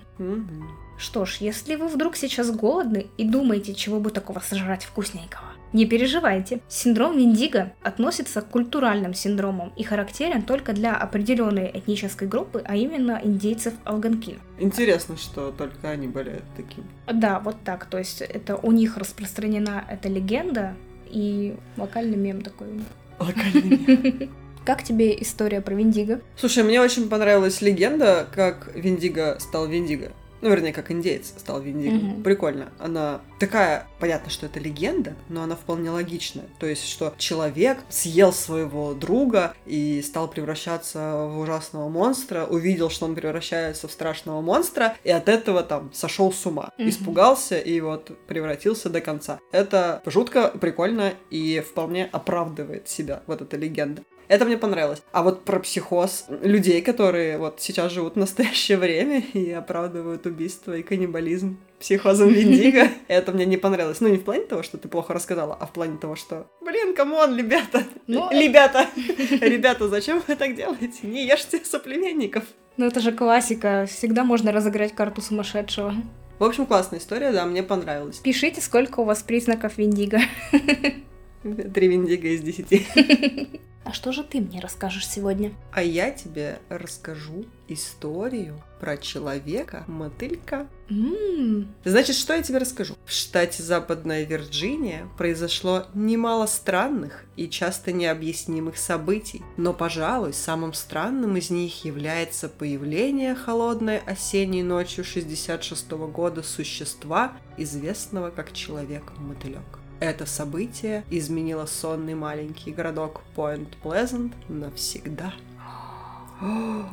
Что ж, если вы вдруг сейчас голодны и думаете, чего бы такого сожрать вкусненького, не переживайте. Синдром Виндиго относится к культуральным синдромам и характерен только для определенной этнической группы, а именно индейцев Алганкин. Интересно, что только они болеют таким. Да, вот так. То есть это у них распространена эта легенда и локальный мем такой. у них. <laughs> Как тебе история про Виндиго? Слушай, мне очень понравилась легенда, как Виндиго стал Виндиго. Ну, вернее, как индеец стал Виндиго. Мгм. Прикольно. Она такая, понятно, что это легенда, но она вполне логичная. То есть, что человек съел своего друга и стал превращаться в ужасного монстра, увидел, что он превращается в страшного монстра, и от этого там сошел с ума. Мгм. Испугался и вот превратился до конца. Это жутко, прикольно и вполне оправдывает себя, вот эта легенда. Это мне понравилось. А вот про психоз людей, которые вот сейчас живут в настоящее время <laughs> и оправдывают убийство и каннибализм психозом <laughs> Виндиго, это мне не понравилось. Ну, не в плане того, что ты плохо рассказала, а в плане того, что, блин, come on, ребята, Ну, <laughs> ребята, ребята, зачем вы так делаете? Не ешьте соплеменников. Ну это же классика, всегда можно разыграть карту сумасшедшего. В общем, классная история, да, мне понравилась. Пишите, сколько у вас признаков Виндиго. Три Виндиго из десяти. <laughs> А что же ты мне расскажешь сегодня? А я тебе расскажу историю про человека-мотылька. М, Значит, что я тебе расскажу? В штате Западная Вирджиния произошло немало странных и часто необъяснимых событий, но, пожалуй, самым странным из них является появление холодной осенней ночью 66 года существа, известного как Человек-мотылек. Это событие изменило сонный маленький городок Пойнт Плезант навсегда. <gasps>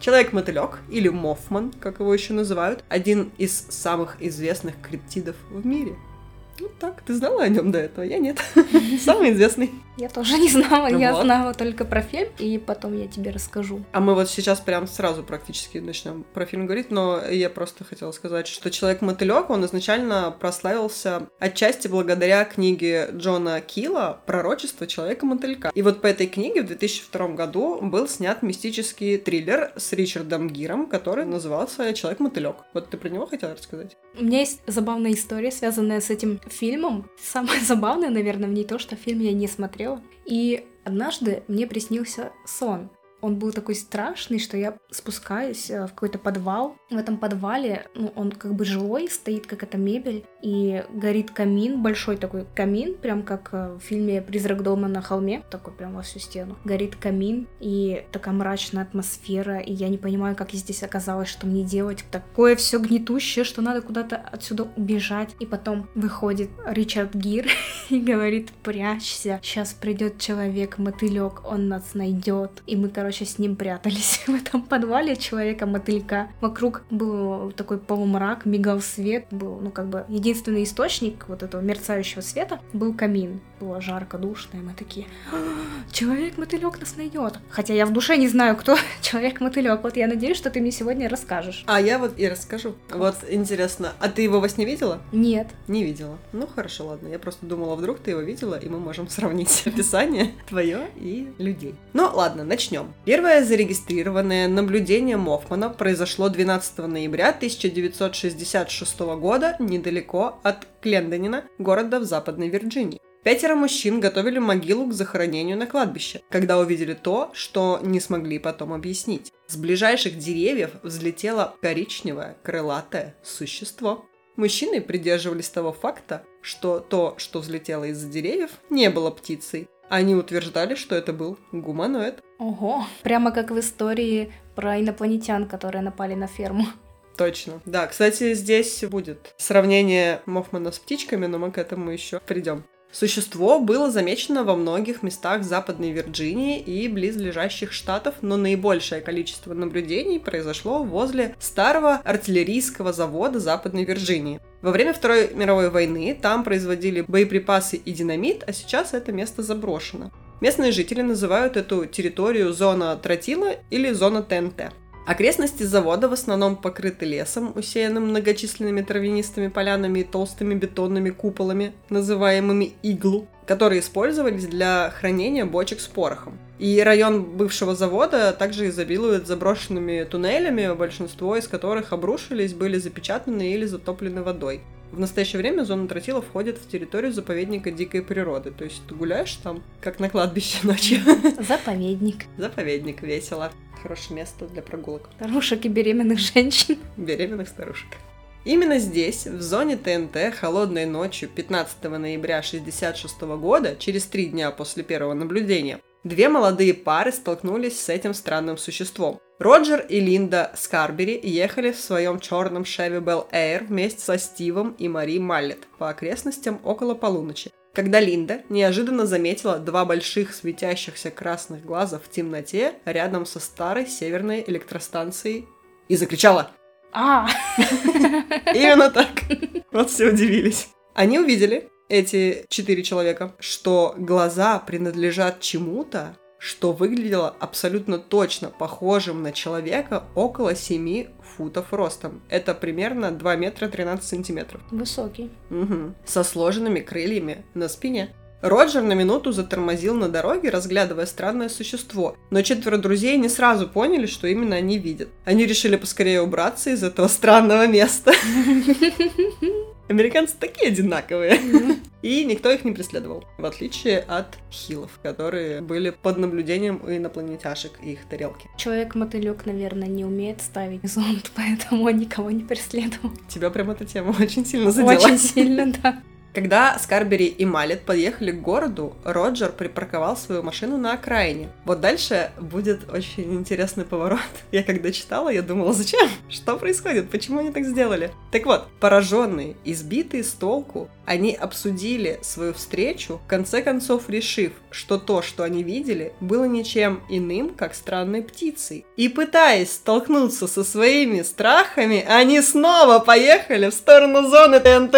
Человек-мотылек, или Мофман, как его еще называют, один из самых известных криптидов в мире. Ну так, ты знала о нем до этого? Я нет. <laughs> Самый известный. Я тоже <laughs> не знала, я Вот. знала только про фильм, и потом я тебе расскажу. А мы вот сейчас прям сразу практически начнем про фильм говорить, но я просто хотела сказать, что Человек-мотылек, он изначально прославился отчасти благодаря книге Джона Килла «Пророчество Человека-мотылька». И вот по этой книге в 2002 году был снят мистический триллер с Ричардом Гиром, который назывался «Человек-мотылек». Вот ты про него хотела рассказать? У меня есть забавная история, связанная с этим фильмом. Самое <laughs> забавное, наверное, в ней то, что фильм я не смотрела. И однажды мне приснился сон. Он был такой страшный, что я спускаюсь э, в какой-то подвал. В этом подвале, ну, он как бы жилой, стоит какая-то мебель, и горит камин, большой такой камин, прям как э, в фильме «Призрак дома на холме», такой прям во всю стену. Горит камин, и такая мрачная атмосфера, и я не понимаю, как я здесь оказалась, что мне делать. Такое все гнетущее, что надо куда-то отсюда убежать. И потом выходит Ричард Гир <laughs> и говорит, прячься, сейчас придет человек-мотылек, он нас найдет. И мы, короче, с ним прятались <laughs> в этом подвале человека-мотылька. Вокруг был такой полумрак, мигал свет, был, ну, как бы, единственный источник вот этого мерцающего света был камин. Было жарко, душно, и мы такие, «А, человек-мотылек нас найдет. Хотя я в душе не знаю, кто <laughs> человек-мотылек. Вот я надеюсь, что ты мне сегодня расскажешь. А я вот и расскажу. Вот интересно, а ты его во сне видела? Нет. Не видела. Ну хорошо, ладно. Я просто думала, вдруг ты его видела, и мы можем <laughs> сравнить описание твое и людей. Ну ладно, начнем. Первое зарегистрированное наблюдение Мофмана произошло 12 ноября 1966 года недалеко от Клендонина, города в Западной Вирджинии. Пятеро мужчин готовили могилу к захоронению на кладбище, когда увидели то, что не смогли потом объяснить. С ближайших деревьев взлетело коричневое крылатое существо. Мужчины придерживались того факта, что то, что взлетело из-за деревьев, не было птицей. Они утверждали, что это был гуманоид. Ого. Прямо как в истории про инопланетян, которые напали на ферму. Точно. Да, кстати, здесь будет сравнение Мофмана с птичками, но мы к этому еще придем. Существо было замечено во многих местах Западной Вирджинии и близлежащих штатов, но наибольшее количество наблюдений произошло возле старого артиллерийского завода Западной Вирджинии. Во время Второй мировой войны там производили боеприпасы и динамит, а сейчас это место заброшено. Местные жители называют эту территорию зона тротила или зона ТНТ. Окрестности завода в основном покрыты лесом, усеянным многочисленными травянистыми полянами и толстыми бетонными куполами, называемыми иглу, которые использовались для хранения бочек с порохом. И район бывшего завода также изобилует заброшенными туннелями, большинство из которых обрушились, были запечатаны или затоплены водой. В настоящее время зона тротила входит в территорию заповедника дикой природы. То есть ты гуляешь там, как на кладбище ночью. <laughs> Заповедник. Заповедник, весело. Хорошее место для прогулок. Старушек и беременных женщин. Беременных старушек. Именно здесь, в зоне ТНТ, холодной ночью 15 ноября 1966 года, через три дня после первого наблюдения, две молодые пары столкнулись с этим странным существом. Роджер и Линда Скарбери ехали в своем черном Chevy Bel Air вместе со Стивом и Мари Маллет по окрестностям около полуночи, когда Линда неожиданно заметила два больших светящихся красных глаза в темноте рядом со старой северной электростанцией и закричала А, <laughs> Именно так. Вот все удивились. Они увидели, эти четыре человека, что глаза принадлежат чему-то, что выглядело абсолютно точно похожим на человека около 7 футов ростом. Это примерно 2 метра 13 сантиметров. высокий. Мгм. Со сложенными крыльями на спине. Роджер на минуту затормозил на дороге, разглядывая странное существо, но четверо друзей не сразу поняли, что именно они видят. Они решили поскорее убраться из этого странного места. <laughs> Американцы такие одинаковые. <laughs> И никто их не преследовал, в отличие от хилов, которые были под наблюдением у инопланетяшек и их тарелки. Человек-мотылек, наверное, не умеет ставить зонт, <laughs> поэтому он никого не преследовал. Тебя прям эта тема очень сильно задела. Очень сильно, да. Когда Скарбери и Малет подъехали к городу, Роджер припарковал свою машину на окраине. Вот дальше будет очень интересный поворот. <laughs> Я когда читала, я думала, зачем? <laughs> Что происходит? Почему они так сделали? Так вот, пораженные, избитые с толку, они обсудили свою встречу, в конце концов решив, что то, что они видели, было ничем иным, как странной птицей. И пытаясь столкнуться со своими страхами, они снова поехали в сторону зоны ТНТ.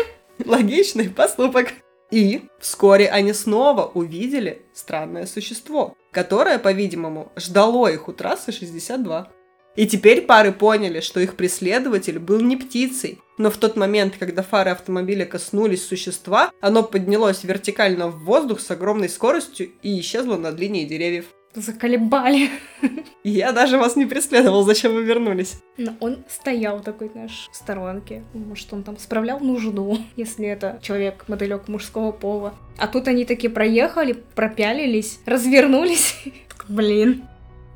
<laughs> <laughs> Логичный поступок. И вскоре они снова увидели странное существо, которое, по-видимому, ждало их у трассы 62. И теперь пары поняли, что их преследователь был не птицей, но в тот момент, когда фары автомобиля коснулись существа, оно поднялось вертикально в воздух с огромной скоростью и исчезло над линией деревьев. Заколебали. Я даже вас не преследовал, зачем вы вернулись? Но он стоял такой, знаешь, в сторонке. Может, он там справлял нужду, <laughs> если это человек-мотылек мужского пола. А тут они такие проехали, пропялились, развернулись. <laughs> Блин.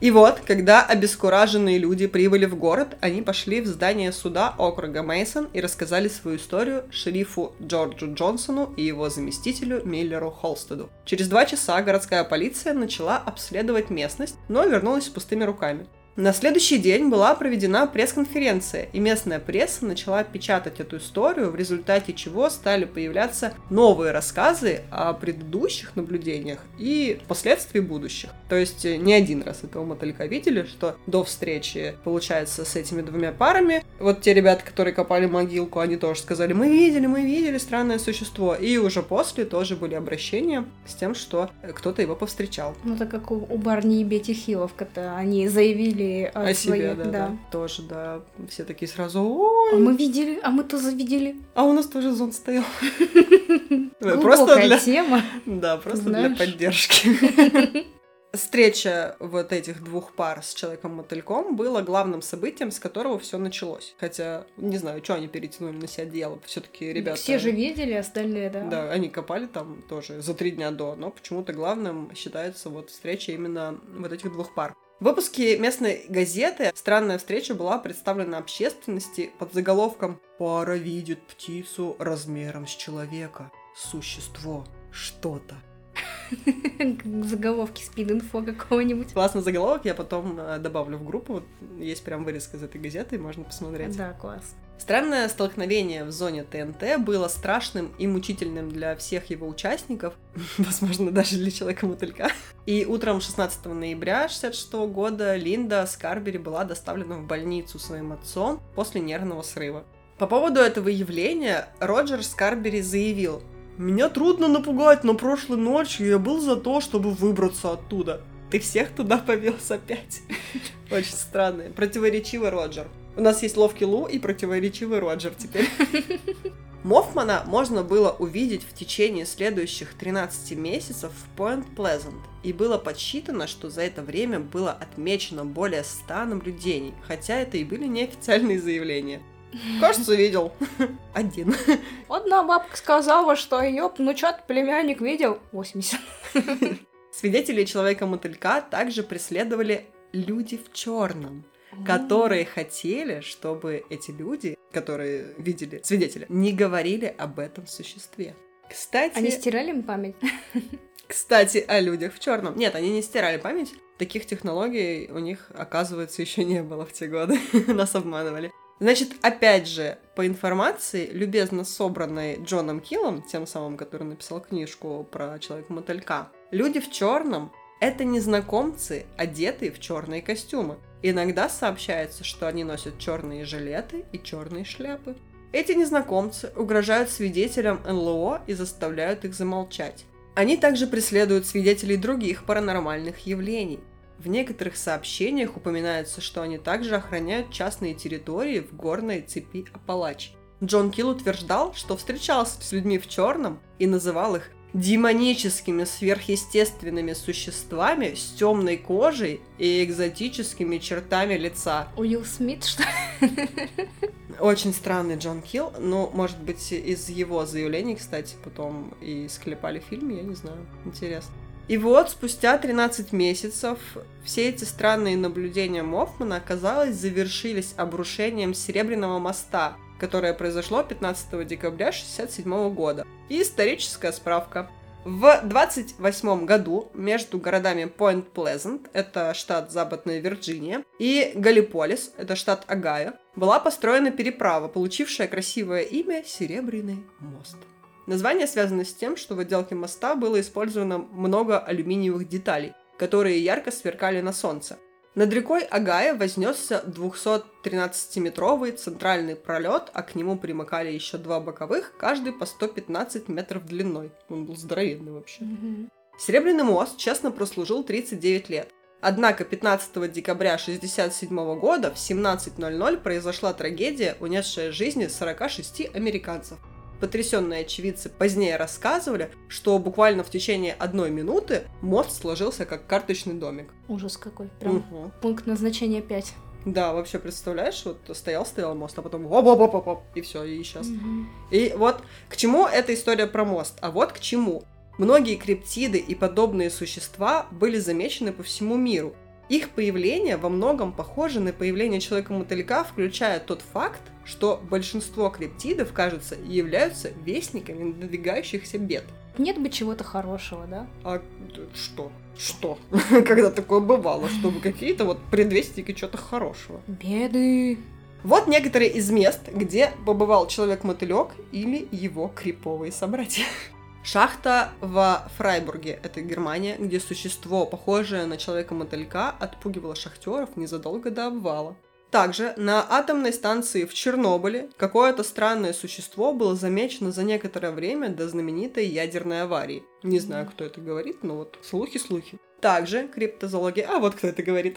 И вот, когда обескураженные люди прибыли в город, они пошли в здание суда округа Мейсон и рассказали свою историю шерифу Джорджу Джонсону и его заместителю Миллеру Холстеду. Через два часа городская полиция начала обследовать местность, но вернулась с пустыми руками. На следующий день была проведена пресс-конференция, и местная пресса начала печатать эту историю, в результате чего стали появляться новые рассказы о предыдущих наблюдениях и впоследствии будущих. То есть э, не один раз этого мотылька видели, что до встречи, получается, с этими двумя парами, вот те ребята, которые копали могилку, они тоже сказали, мы видели, мы видели странное существо, и уже после тоже были обращения с тем, что э, кто-то его повстречал. Ну, так как у, у Барни и Бетти Хиллов, когда они заявили о, О себе, своей- да, да. Тоже, да. Все такие сразу, ой, А мы видели, а мы тоже видели. а у нас тоже зон стоял. <laughs> Просто для... тема. Да, просто для поддержки. <laughs> Встреча вот этих двух пар с Человеком-мотыльком была главным событием, с которого все началось. Хотя, не знаю, что они перетянули на себя дело. Все-таки ребята... Все же видели, остальные, да. Да, они копали там тоже за три дня до, но почему-то главным считается вот встреча именно вот этих двух пар. В выпуске местной газеты странная встреча была представлена общественности под заголовком «Пара видит птицу размером с человека. Существо. Что-то». <laughs> Заголовки спид-инфо какого-нибудь. Классный заголовок, я потом э, добавлю в группу. Есть прям вырезка из этой газеты, можно посмотреть. Да, класс. Странное столкновение в зоне ТНТ было страшным и мучительным для всех его участников, <laughs> возможно, даже для человека-мотылька. И утром 16 ноября 66 года Линда Скарбери была доставлена в больницу своим отцом после нервного срыва. По поводу этого явления Роджер Скарбери заявил, «Меня трудно напугать, но прошлой ночью я был за то, чтобы выбраться оттуда. Ты всех туда <laughs> повез опять». <laughs> Очень странно. Противоречивый Роджер. У нас есть ловкий Лу и противоречивый Роджер теперь. <laughs> Моффмана можно было увидеть в течение следующих 13 месяцев в Point Pleasant, и было подсчитано, что за это время было отмечено более 100 наблюдений, хотя это и были неофициальные заявления. Кажется, видел. <laughs> Один. Одна бабка сказала, что ее внучат племянник видел 80. <laughs> Свидетелей Человека-мотылька также преследовали люди в черном которые хотели, чтобы эти люди, которые видели свидетеля, не говорили об этом существе. Кстати... Они стирали им память? <laughs> Кстати, о людях в черном. Нет, они не стирали память. Таких технологий у них, оказывается, еще не было в те годы. <laughs> Нас обманывали. Значит, опять же, по информации, любезно собранной Джоном Киллом, тем самым, который написал книжку про Человека-мотылька, люди в черном это незнакомцы, одетые в черные костюмы. Иногда сообщается, что они носят черные жилеты и черные шляпы. Эти незнакомцы угрожают свидетелям НЛО и заставляют их замолчать. Они также преследуют свидетелей других паранормальных явлений. В некоторых сообщениях упоминается, что они также охраняют частные территории в горной цепи Апалач. Джон Килл утверждал, что встречался с людьми в черном и называл их демоническими сверхъестественными существами с темной кожей и экзотическими чертами лица. Уилл Смит, что ли? Очень странный Джон Килл. Ну, может быть, из его заявлений, кстати, потом и склепали фильм, я не знаю. Интересно. И вот, спустя 13 месяцев, все эти странные наблюдения Моффмана, оказалось, завершились обрушением Серебряного моста, которое произошло 15 декабря 1967 года. Историческая справка. В 28 году между городами Point Pleasant, это штат Западная Вирджиния, и Галиполис, это штат Огайо, была построена переправа, получившая красивое имя Серебряный мост. Название связано с тем, что в отделке моста было использовано много алюминиевых деталей, которые ярко сверкали на солнце. Над рекой Агая вознесся 213-метровый центральный пролет, а к нему примыкали еще два боковых, каждый по 115 метров длиной. Он был здоровенный вообще. Мгм. Серебряный мост честно прослужил 39 лет. Однако 15 декабря 1967 года в 17.00 произошла трагедия, унесшая жизни 46 американцев. Потрясенные очевидцы позднее рассказывали, что буквально в течение одной минуты мост сложился как карточный домик. Ужас какой. Прям Мгм. пункт назначения 5. Да, вообще представляешь, вот стоял, стоял мост, а потом оп оп оп оп оп и все, и исчез. И вот к чему эта история про мост, а вот к чему. Многие криптиды и подобные существа были замечены по всему миру. Их появление во многом похоже на появление человека-мотылька, включая тот факт, что большинство криптидов, кажется, являются вестниками надвигающихся бед. Нет бы чего-то хорошего, да? А что? Что? <laughs> Когда такое бывало, чтобы какие-то вот предвестники чего-то хорошего. Беды. Вот некоторые из мест, где побывал человек-мотылек или его криповые собратья. Шахта во Фрайбурге, это Германия, где существо, похожее на человека-мотылька, отпугивало шахтеров незадолго до обвала. Также на атомной станции в Чернобыле какое-то странное существо было замечено за некоторое время до знаменитой ядерной аварии. Не знаю, кто это говорит, но вот слухи-слухи. Также криптозоологи... А вот кто это говорит.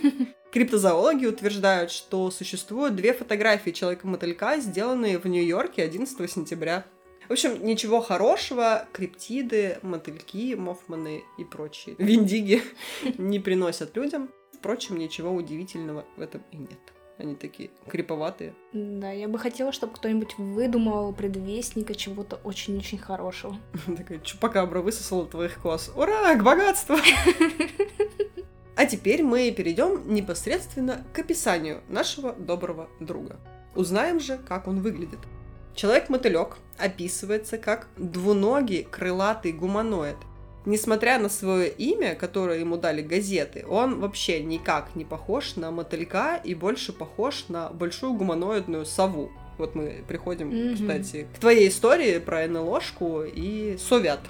<laughs> Криптозоологи утверждают, что существуют две фотографии человека-мотылька, сделанные в Нью-Йорке 11 сентября. В общем, ничего хорошего криптиды, мотыльки, мофманы и прочие виндиги <laughs> не приносят людям. Впрочем, ничего удивительного в этом и нет. Они такие криповатые. Да, я бы хотела, чтобы кто-нибудь выдумал предвестника чего-то очень-очень хорошего. <laughs> Такая чупакабра высосала твоих кос. Ура, к богатству! <laughs> А теперь мы перейдем непосредственно к описанию нашего доброго друга. Узнаем же, как он выглядит. Человек-мотылек описывается как двуногий крылатый гуманоид. Несмотря на свое имя, которое ему дали газеты, он вообще никак не похож на мотылька и больше похож на большую гуманоидную сову. Вот мы приходим, Мгм. кстати, к твоей истории про НЛОшку и совят.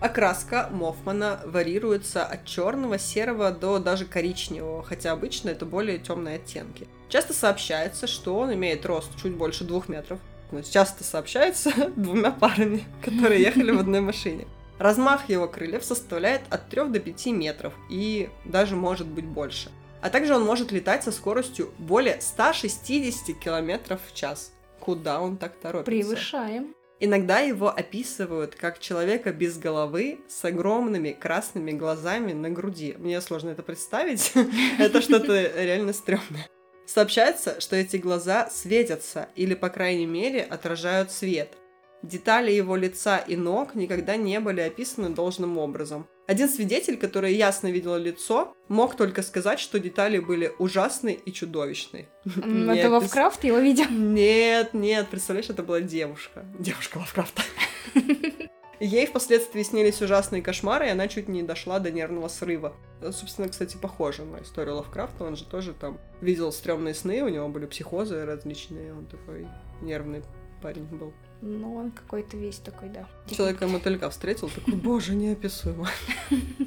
Окраска Мофмана варьируется от черного, серого до даже коричневого, хотя обычно это более темные оттенки. Часто сообщается, что он имеет рост чуть больше двух метров. Часто сообщается <laughs> двумя парами, которые ехали в одной машине. Размах его крыльев составляет от 3 до 5 метров и даже может быть больше. А также он может летать со скоростью более 160 километров в час. Куда он так торопится? Превышаем. Иногда его описывают как человека без головы с огромными красными глазами на груди. Мне сложно это представить. <laughs> Это что-то реально стрёмное. Сообщается, что эти глаза светятся или, по крайней мере, отражают свет. Детали его лица и ног никогда не были описаны должным образом. Один свидетель, который ясно видел лицо, мог только сказать, что детали были ужасны и чудовищны. Это Лавкрафт его видел. нет, нет, представляешь, это была девушка. Девушка Лавкрафта. <laughs> Ей впоследствии снились ужасные кошмары, и она чуть не дошла до нервного срыва. Э, Собственно, кстати, похоже на историю Лавкрафта. Он же тоже там видел стрёмные сны, у него были психозы различные, он такой нервный парень был. Ну, он какой-то весь такой, да. Человека-мотылька встретил, такой, <laughs> боже, неописуемо.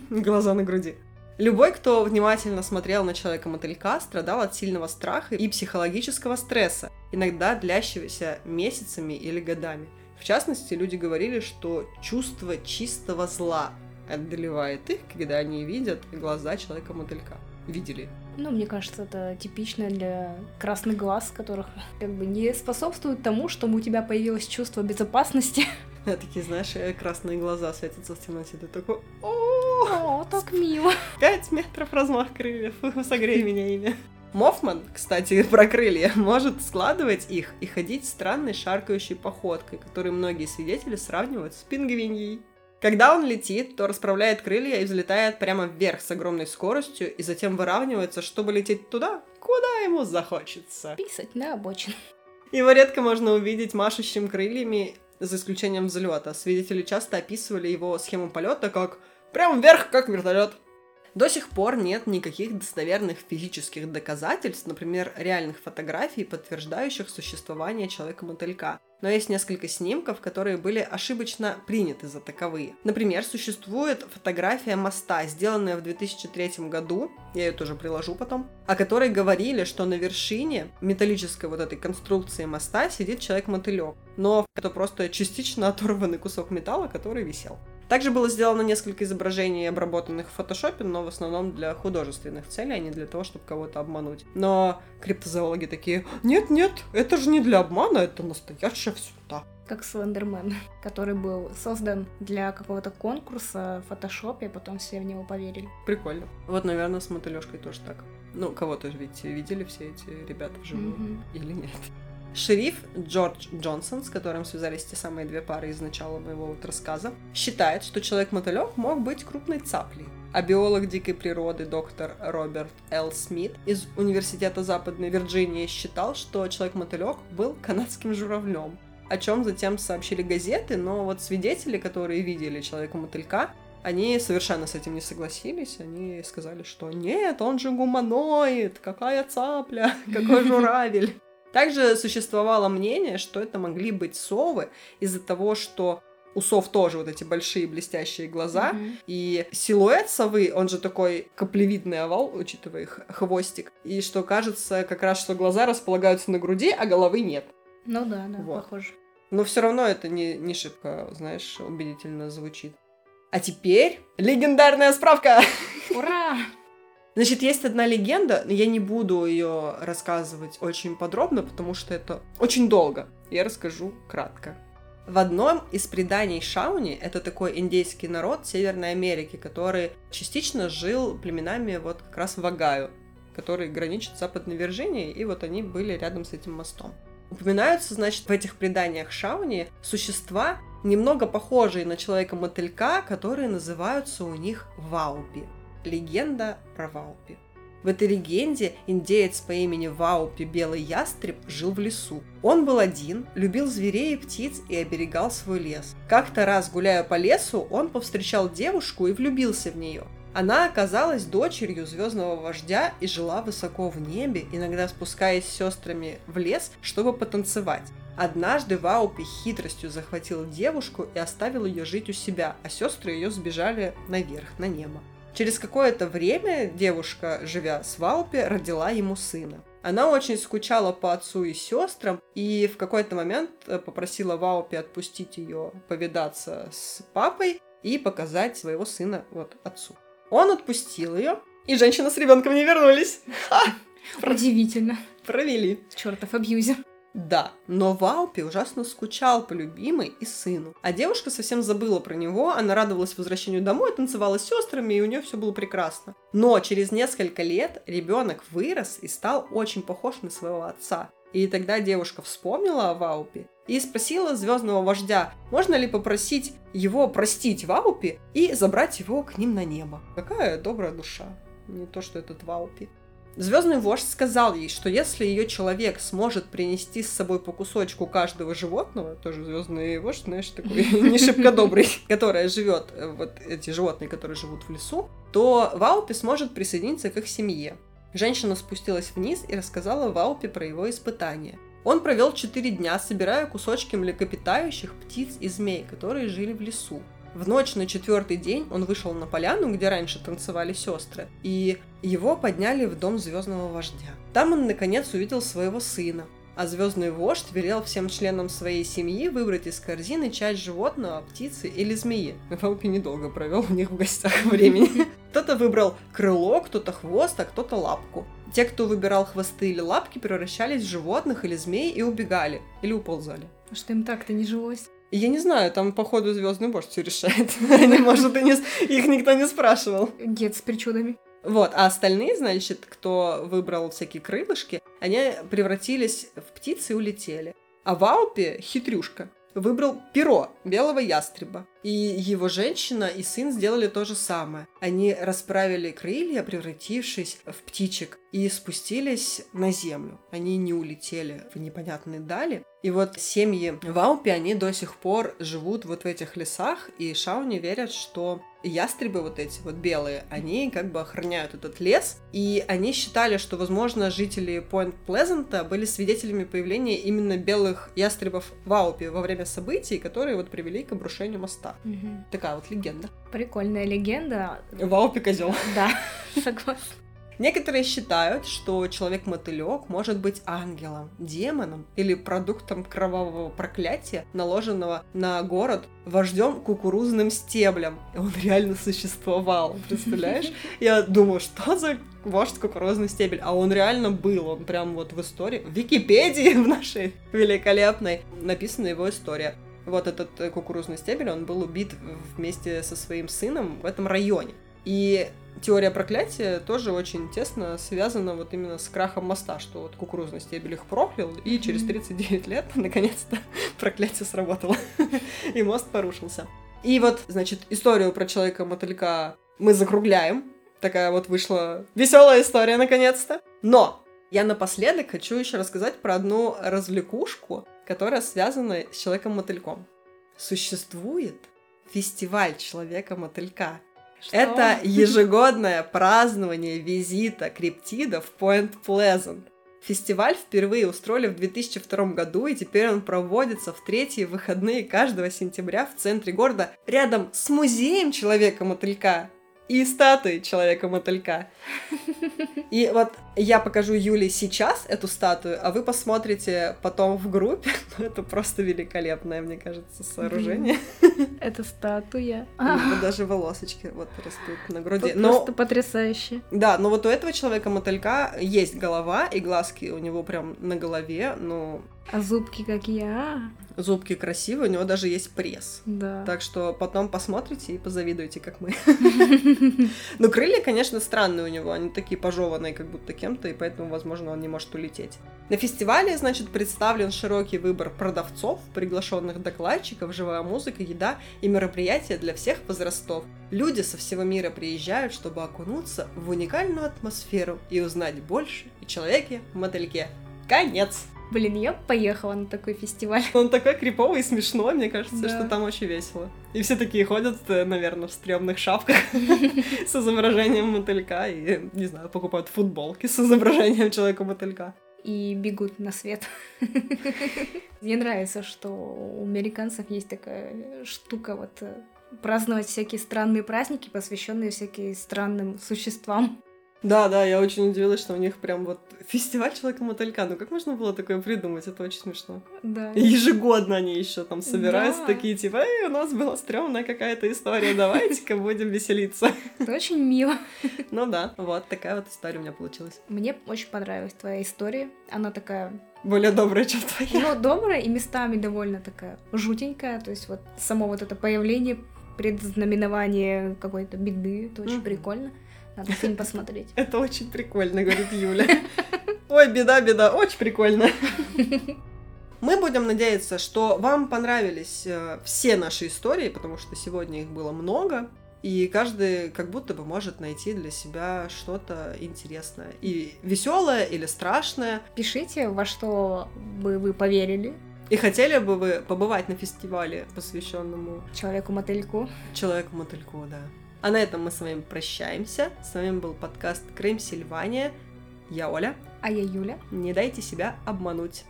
Глаза на груди. Любой, кто внимательно смотрел на человека-мотылька, страдал от сильного страха и психологического стресса, иногда длящегося месяцами или годами. В частности, люди говорили, что чувство чистого зла одолевает их, когда они видят глаза человека-мотылька. Видели. Ну, мне кажется, это типично для красных глаз, которых как бы не способствует тому, чтобы у тебя появилось чувство безопасности. <laughs> Такие, знаешь, э, красные глаза светятся в темноте. Ты такой, о, так мило. 5 метров размах крыльев, <laughs> согрей меня ими. Мофман, кстати, <laughs> про крылья, может складывать их и ходить странной шаркающей походкой, которую многие свидетели сравнивают с пингвиньей. Когда он летит, то расправляет крылья и взлетает прямо вверх с огромной скоростью и затем выравнивается, чтобы лететь туда, куда ему захочется. Писать на обочине. Его редко можно увидеть машущим крыльями, за исключением взлета. Свидетели часто описывали его схему полета как прям вверх, как вертолет. До сих пор нет никаких достоверных физических доказательств, например, реальных фотографий, подтверждающих существование человека-мотылька. Но есть несколько снимков, которые были ошибочно приняты за таковые. Например, существует фотография моста, сделанная в 2003 году, я ее тоже приложу потом, о которой говорили, что на вершине металлической вот этой конструкции моста сидит человек-мотылек, но это просто частично оторванный кусок металла, который висел. Также было сделано несколько изображений, обработанных в фотошопе, но в основном для художественных целей, а не для того, чтобы кого-то обмануть. Но криптозоологи такие, нет-нет, это же не для обмана, это настоящая всюта. Как Слендермен, <laughs> который был создан для какого-то конкурса в фотошопе, потом все в него поверили. Прикольно. Вот, наверное, с мотылёшкой тоже так. Ну, кого-то же ведь видели все эти ребята вживую. Мгм. Или нет? Шериф Джордж Джонсон, с которым связались те самые две пары из начала моего вот рассказа, считает, что человек-мотылек мог быть крупной цаплей. А биолог дикой природы доктор Роберт Л. Смит из Университета Западной Вирджинии считал, что человек-мотылек был канадским журавлем, о чем затем сообщили газеты, но вот свидетели, которые видели человека-мотылька, они совершенно с этим не согласились. Они сказали, что нет, он же гуманоид, какая цапля, <laughs> какой журавель. Также существовало мнение, что это могли быть совы из-за того, что у сов тоже вот эти большие блестящие глаза, Мгм. и силуэт совы, он же такой каплевидный овал, учитывая их хвостик, и что кажется как раз, что глаза располагаются на груди, а головы нет. Ну да, да, Вот. похоже. Но все равно это не, не шибко, знаешь, убедительно звучит. А теперь легендарная справка! Ура! Значит, есть одна легенда, я не буду ее рассказывать очень подробно, потому что это очень долго. Я расскажу кратко. В одном из преданий Шауни, это такой индейский народ Северной Америки, который частично жил племенами вот как раз в Огайо, который граничит с Западной Вирджинией, и вот они были рядом с этим мостом. Упоминаются, значит, в этих преданиях Шауни существа, немного похожие на человека-мотылька, которые называются у них ваупи. Легенда про Ваупи. В этой легенде индеец по имени Ваупи Белый Ястреб жил в лесу. Он был один, любил зверей и птиц и оберегал свой лес. Как-то раз, гуляя по лесу, он повстречал девушку и влюбился в нее. Она оказалась дочерью звездного вождя и жила высоко в небе, иногда спускаясь с сестрами в лес, чтобы потанцевать. Однажды Ваупи хитростью захватил девушку и оставил ее жить у себя, а сестры ее сбежали наверх, на небо. Через какое-то время девушка, живя с Ваупи, родила ему сына. Она очень скучала по отцу и сестрам, и в какой-то момент э, попросила Ваупи отпустить ее повидаться с папой и показать своего сына вот отцу. Он отпустил ее, и женщина с ребенком не вернулись. <laughs> Удивительно. Провели. Чертов абьюзер. Да, но Ваупи ужасно скучал по любимой и сыну. А девушка совсем забыла про него, она радовалась возвращению домой, танцевала с сестрами, и у нее все было прекрасно. Но через несколько лет ребенок вырос и стал очень похож на своего отца. И тогда девушка вспомнила о Ваупе и спросила звездного вождя, можно ли попросить его простить Ваупи и забрать его к ним на небо. Какая добрая душа. Не то, что этот Ваупи. Звездный вождь сказал ей, что если ее человек сможет принести с собой по кусочку каждого животного, тоже звездный вождь, знаешь, такой <laughs> не шибко добрый, которая живет, э, вот эти животные, которые живут в лесу, то Ваупи сможет присоединиться к их семье. Женщина спустилась вниз и рассказала Ваупи про его испытания. Он провел четыре дня, собирая кусочки млекопитающих, птиц и змей, которые жили в лесу. В ночь на четвертый день он вышел на поляну, где раньше танцевали сестры, и его подняли в дом звездного вождя. Там он наконец увидел своего сына, а звездный вождь велел всем членам своей семьи выбрать из корзины часть животного, птицы или змеи. Валпи недолго провел у них в гостях <laughs> времени. Кто-то выбрал крыло, кто-то хвост, а кто-то лапку. Те, кто выбирал хвосты или лапки, превращались в животных или змей и убегали, или уползали. Что им так-то не жилось? Я не знаю, там, походу, звездный вождь все решает. <laughs> Они, может, и не... их никто не спрашивал. Дед с причудами. Вот, а остальные, значит, кто выбрал всякие крылышки, они превратились в птицы и улетели. А Ваупи, хитрюшка, выбрал перо белого ястреба. И его женщина и сын сделали то же самое. Они расправили крылья, превратившись в птичек, и спустились на землю. Они не улетели в непонятные дали. И вот семьи Ваупи, они до сих пор живут вот в этих лесах, и Шауни верят, что ястребы вот эти вот белые, они как бы охраняют этот лес, и они считали, что, возможно, жители Пойнт Плезанта были свидетелями появления именно белых ястребов Ваупи во время событий, которые вот привели к обрушению моста. Мгм. Такая вот легенда. Прикольная легенда. Ваупи козел. <laughs> Да, согласна. Некоторые считают, что человек-мотылек может быть ангелом, демоном или продуктом кровавого проклятия, наложенного на город вождем кукурузным стеблем. И он реально существовал, представляешь? <laughs> Я думаю, что за вождь кукурузный стебель? А он реально был, он прям вот в истории, в Википедии <laughs> в нашей великолепной написана его история. Вот этот э, кукурузный стебель, он был убит вместе со своим сыном в этом районе. И теория проклятия тоже очень тесно связана вот именно с крахом моста, что вот кукурузный стебель их проклял, и через 39 лет <laughs> наконец-то <laughs> проклятие сработало, <laughs> и мост порушился. И вот, значит, историю про человека-мотылька мы закругляем. Такая вот вышла веселая история наконец-то. Но я напоследок хочу еще рассказать про одну развлекушку, которая связана с человеком-мотыльком. Существует фестиваль человека-мотылька. Что? Это ежегодное празднование визита криптида в Point Pleasant. Фестиваль впервые устроили в 2002 году, и теперь он проводится в третьи выходные каждого сентября в центре города, рядом с музеем Человека-мотылька и статуей Человека-мотылька. <laughs> И вот я покажу Юле сейчас эту статую, а вы посмотрите потом в группе. <laughs> Ну, Это просто великолепное, мне кажется, сооружение. <laughs> Это статуя. <laughs> Даже волосочки вот растут на груди. Но Просто потрясающе. Да, но вот у этого человека-мотылька есть голова, и глазки у него прям на голове, ну, А зубки как я. зубки красивые, у него даже есть пресс. Да. Так что потом посмотрите и позавидуйте, как мы. Ну, крылья, конечно, странные у него, они такие пожеванные, как будто кем кем-то, и поэтому, возможно, он не может улететь. На фестивале, значит, представлен широкий выбор продавцов, приглашенных докладчиков, живая музыка, еда и мероприятия для всех возрастов. Люди со всего мира приезжают, чтобы окунуться в уникальную атмосферу и узнать больше о человеке-мотыльке. Конец! Блин, я поехала на такой фестиваль. <laughs> Он такой криповый и смешной, мне кажется, Да. что там очень весело. И все такие ходят, э, наверное, в стрёмных шапках <laughs> с изображением мотылька и, не знаю, покупают футболки с изображением человека-мотылька. И бегут на свет. <laughs> Мне нравится, что у американцев есть такая штука вот э, праздновать всякие странные праздники, посвященные всяким странным существам. Да, да, я очень удивилась, что у них прям вот фестиваль человека-мотылька. Ну как можно было такое придумать? Это очень смешно. Да. И ежегодно они еще там собираются Да. такие, типа, эй, у нас была стрёмная какая-то история, давайте-ка будем веселиться. Это очень мило. Ну да, вот такая вот история у меня получилась. Мне очень понравилась твоя история. Она такая, Более добрая, чем твоя. ну, добрая и местами довольно такая жутенькая. То есть вот само вот это появление, предзнаменование какой-то беды, это очень Мгм. прикольно. Надо фильм посмотреть. Это очень прикольно, говорит Юля. Ой, беда, беда, очень прикольно. Мы будем надеяться, что вам понравились э, все наши истории, потому что сегодня их было много, и каждый как будто бы может найти для себя что-то интересное. И веселое или страшное. Пишите, во что бы вы поверили И хотели бы вы побывать на фестивале, посвященному человеку-мотыльку. Человеку-мотыльку, да. А на этом мы с вами прощаемся. С вами был подкаст Крым Сильвания. Я Оля. А я Юля. Не дайте себя обмануть.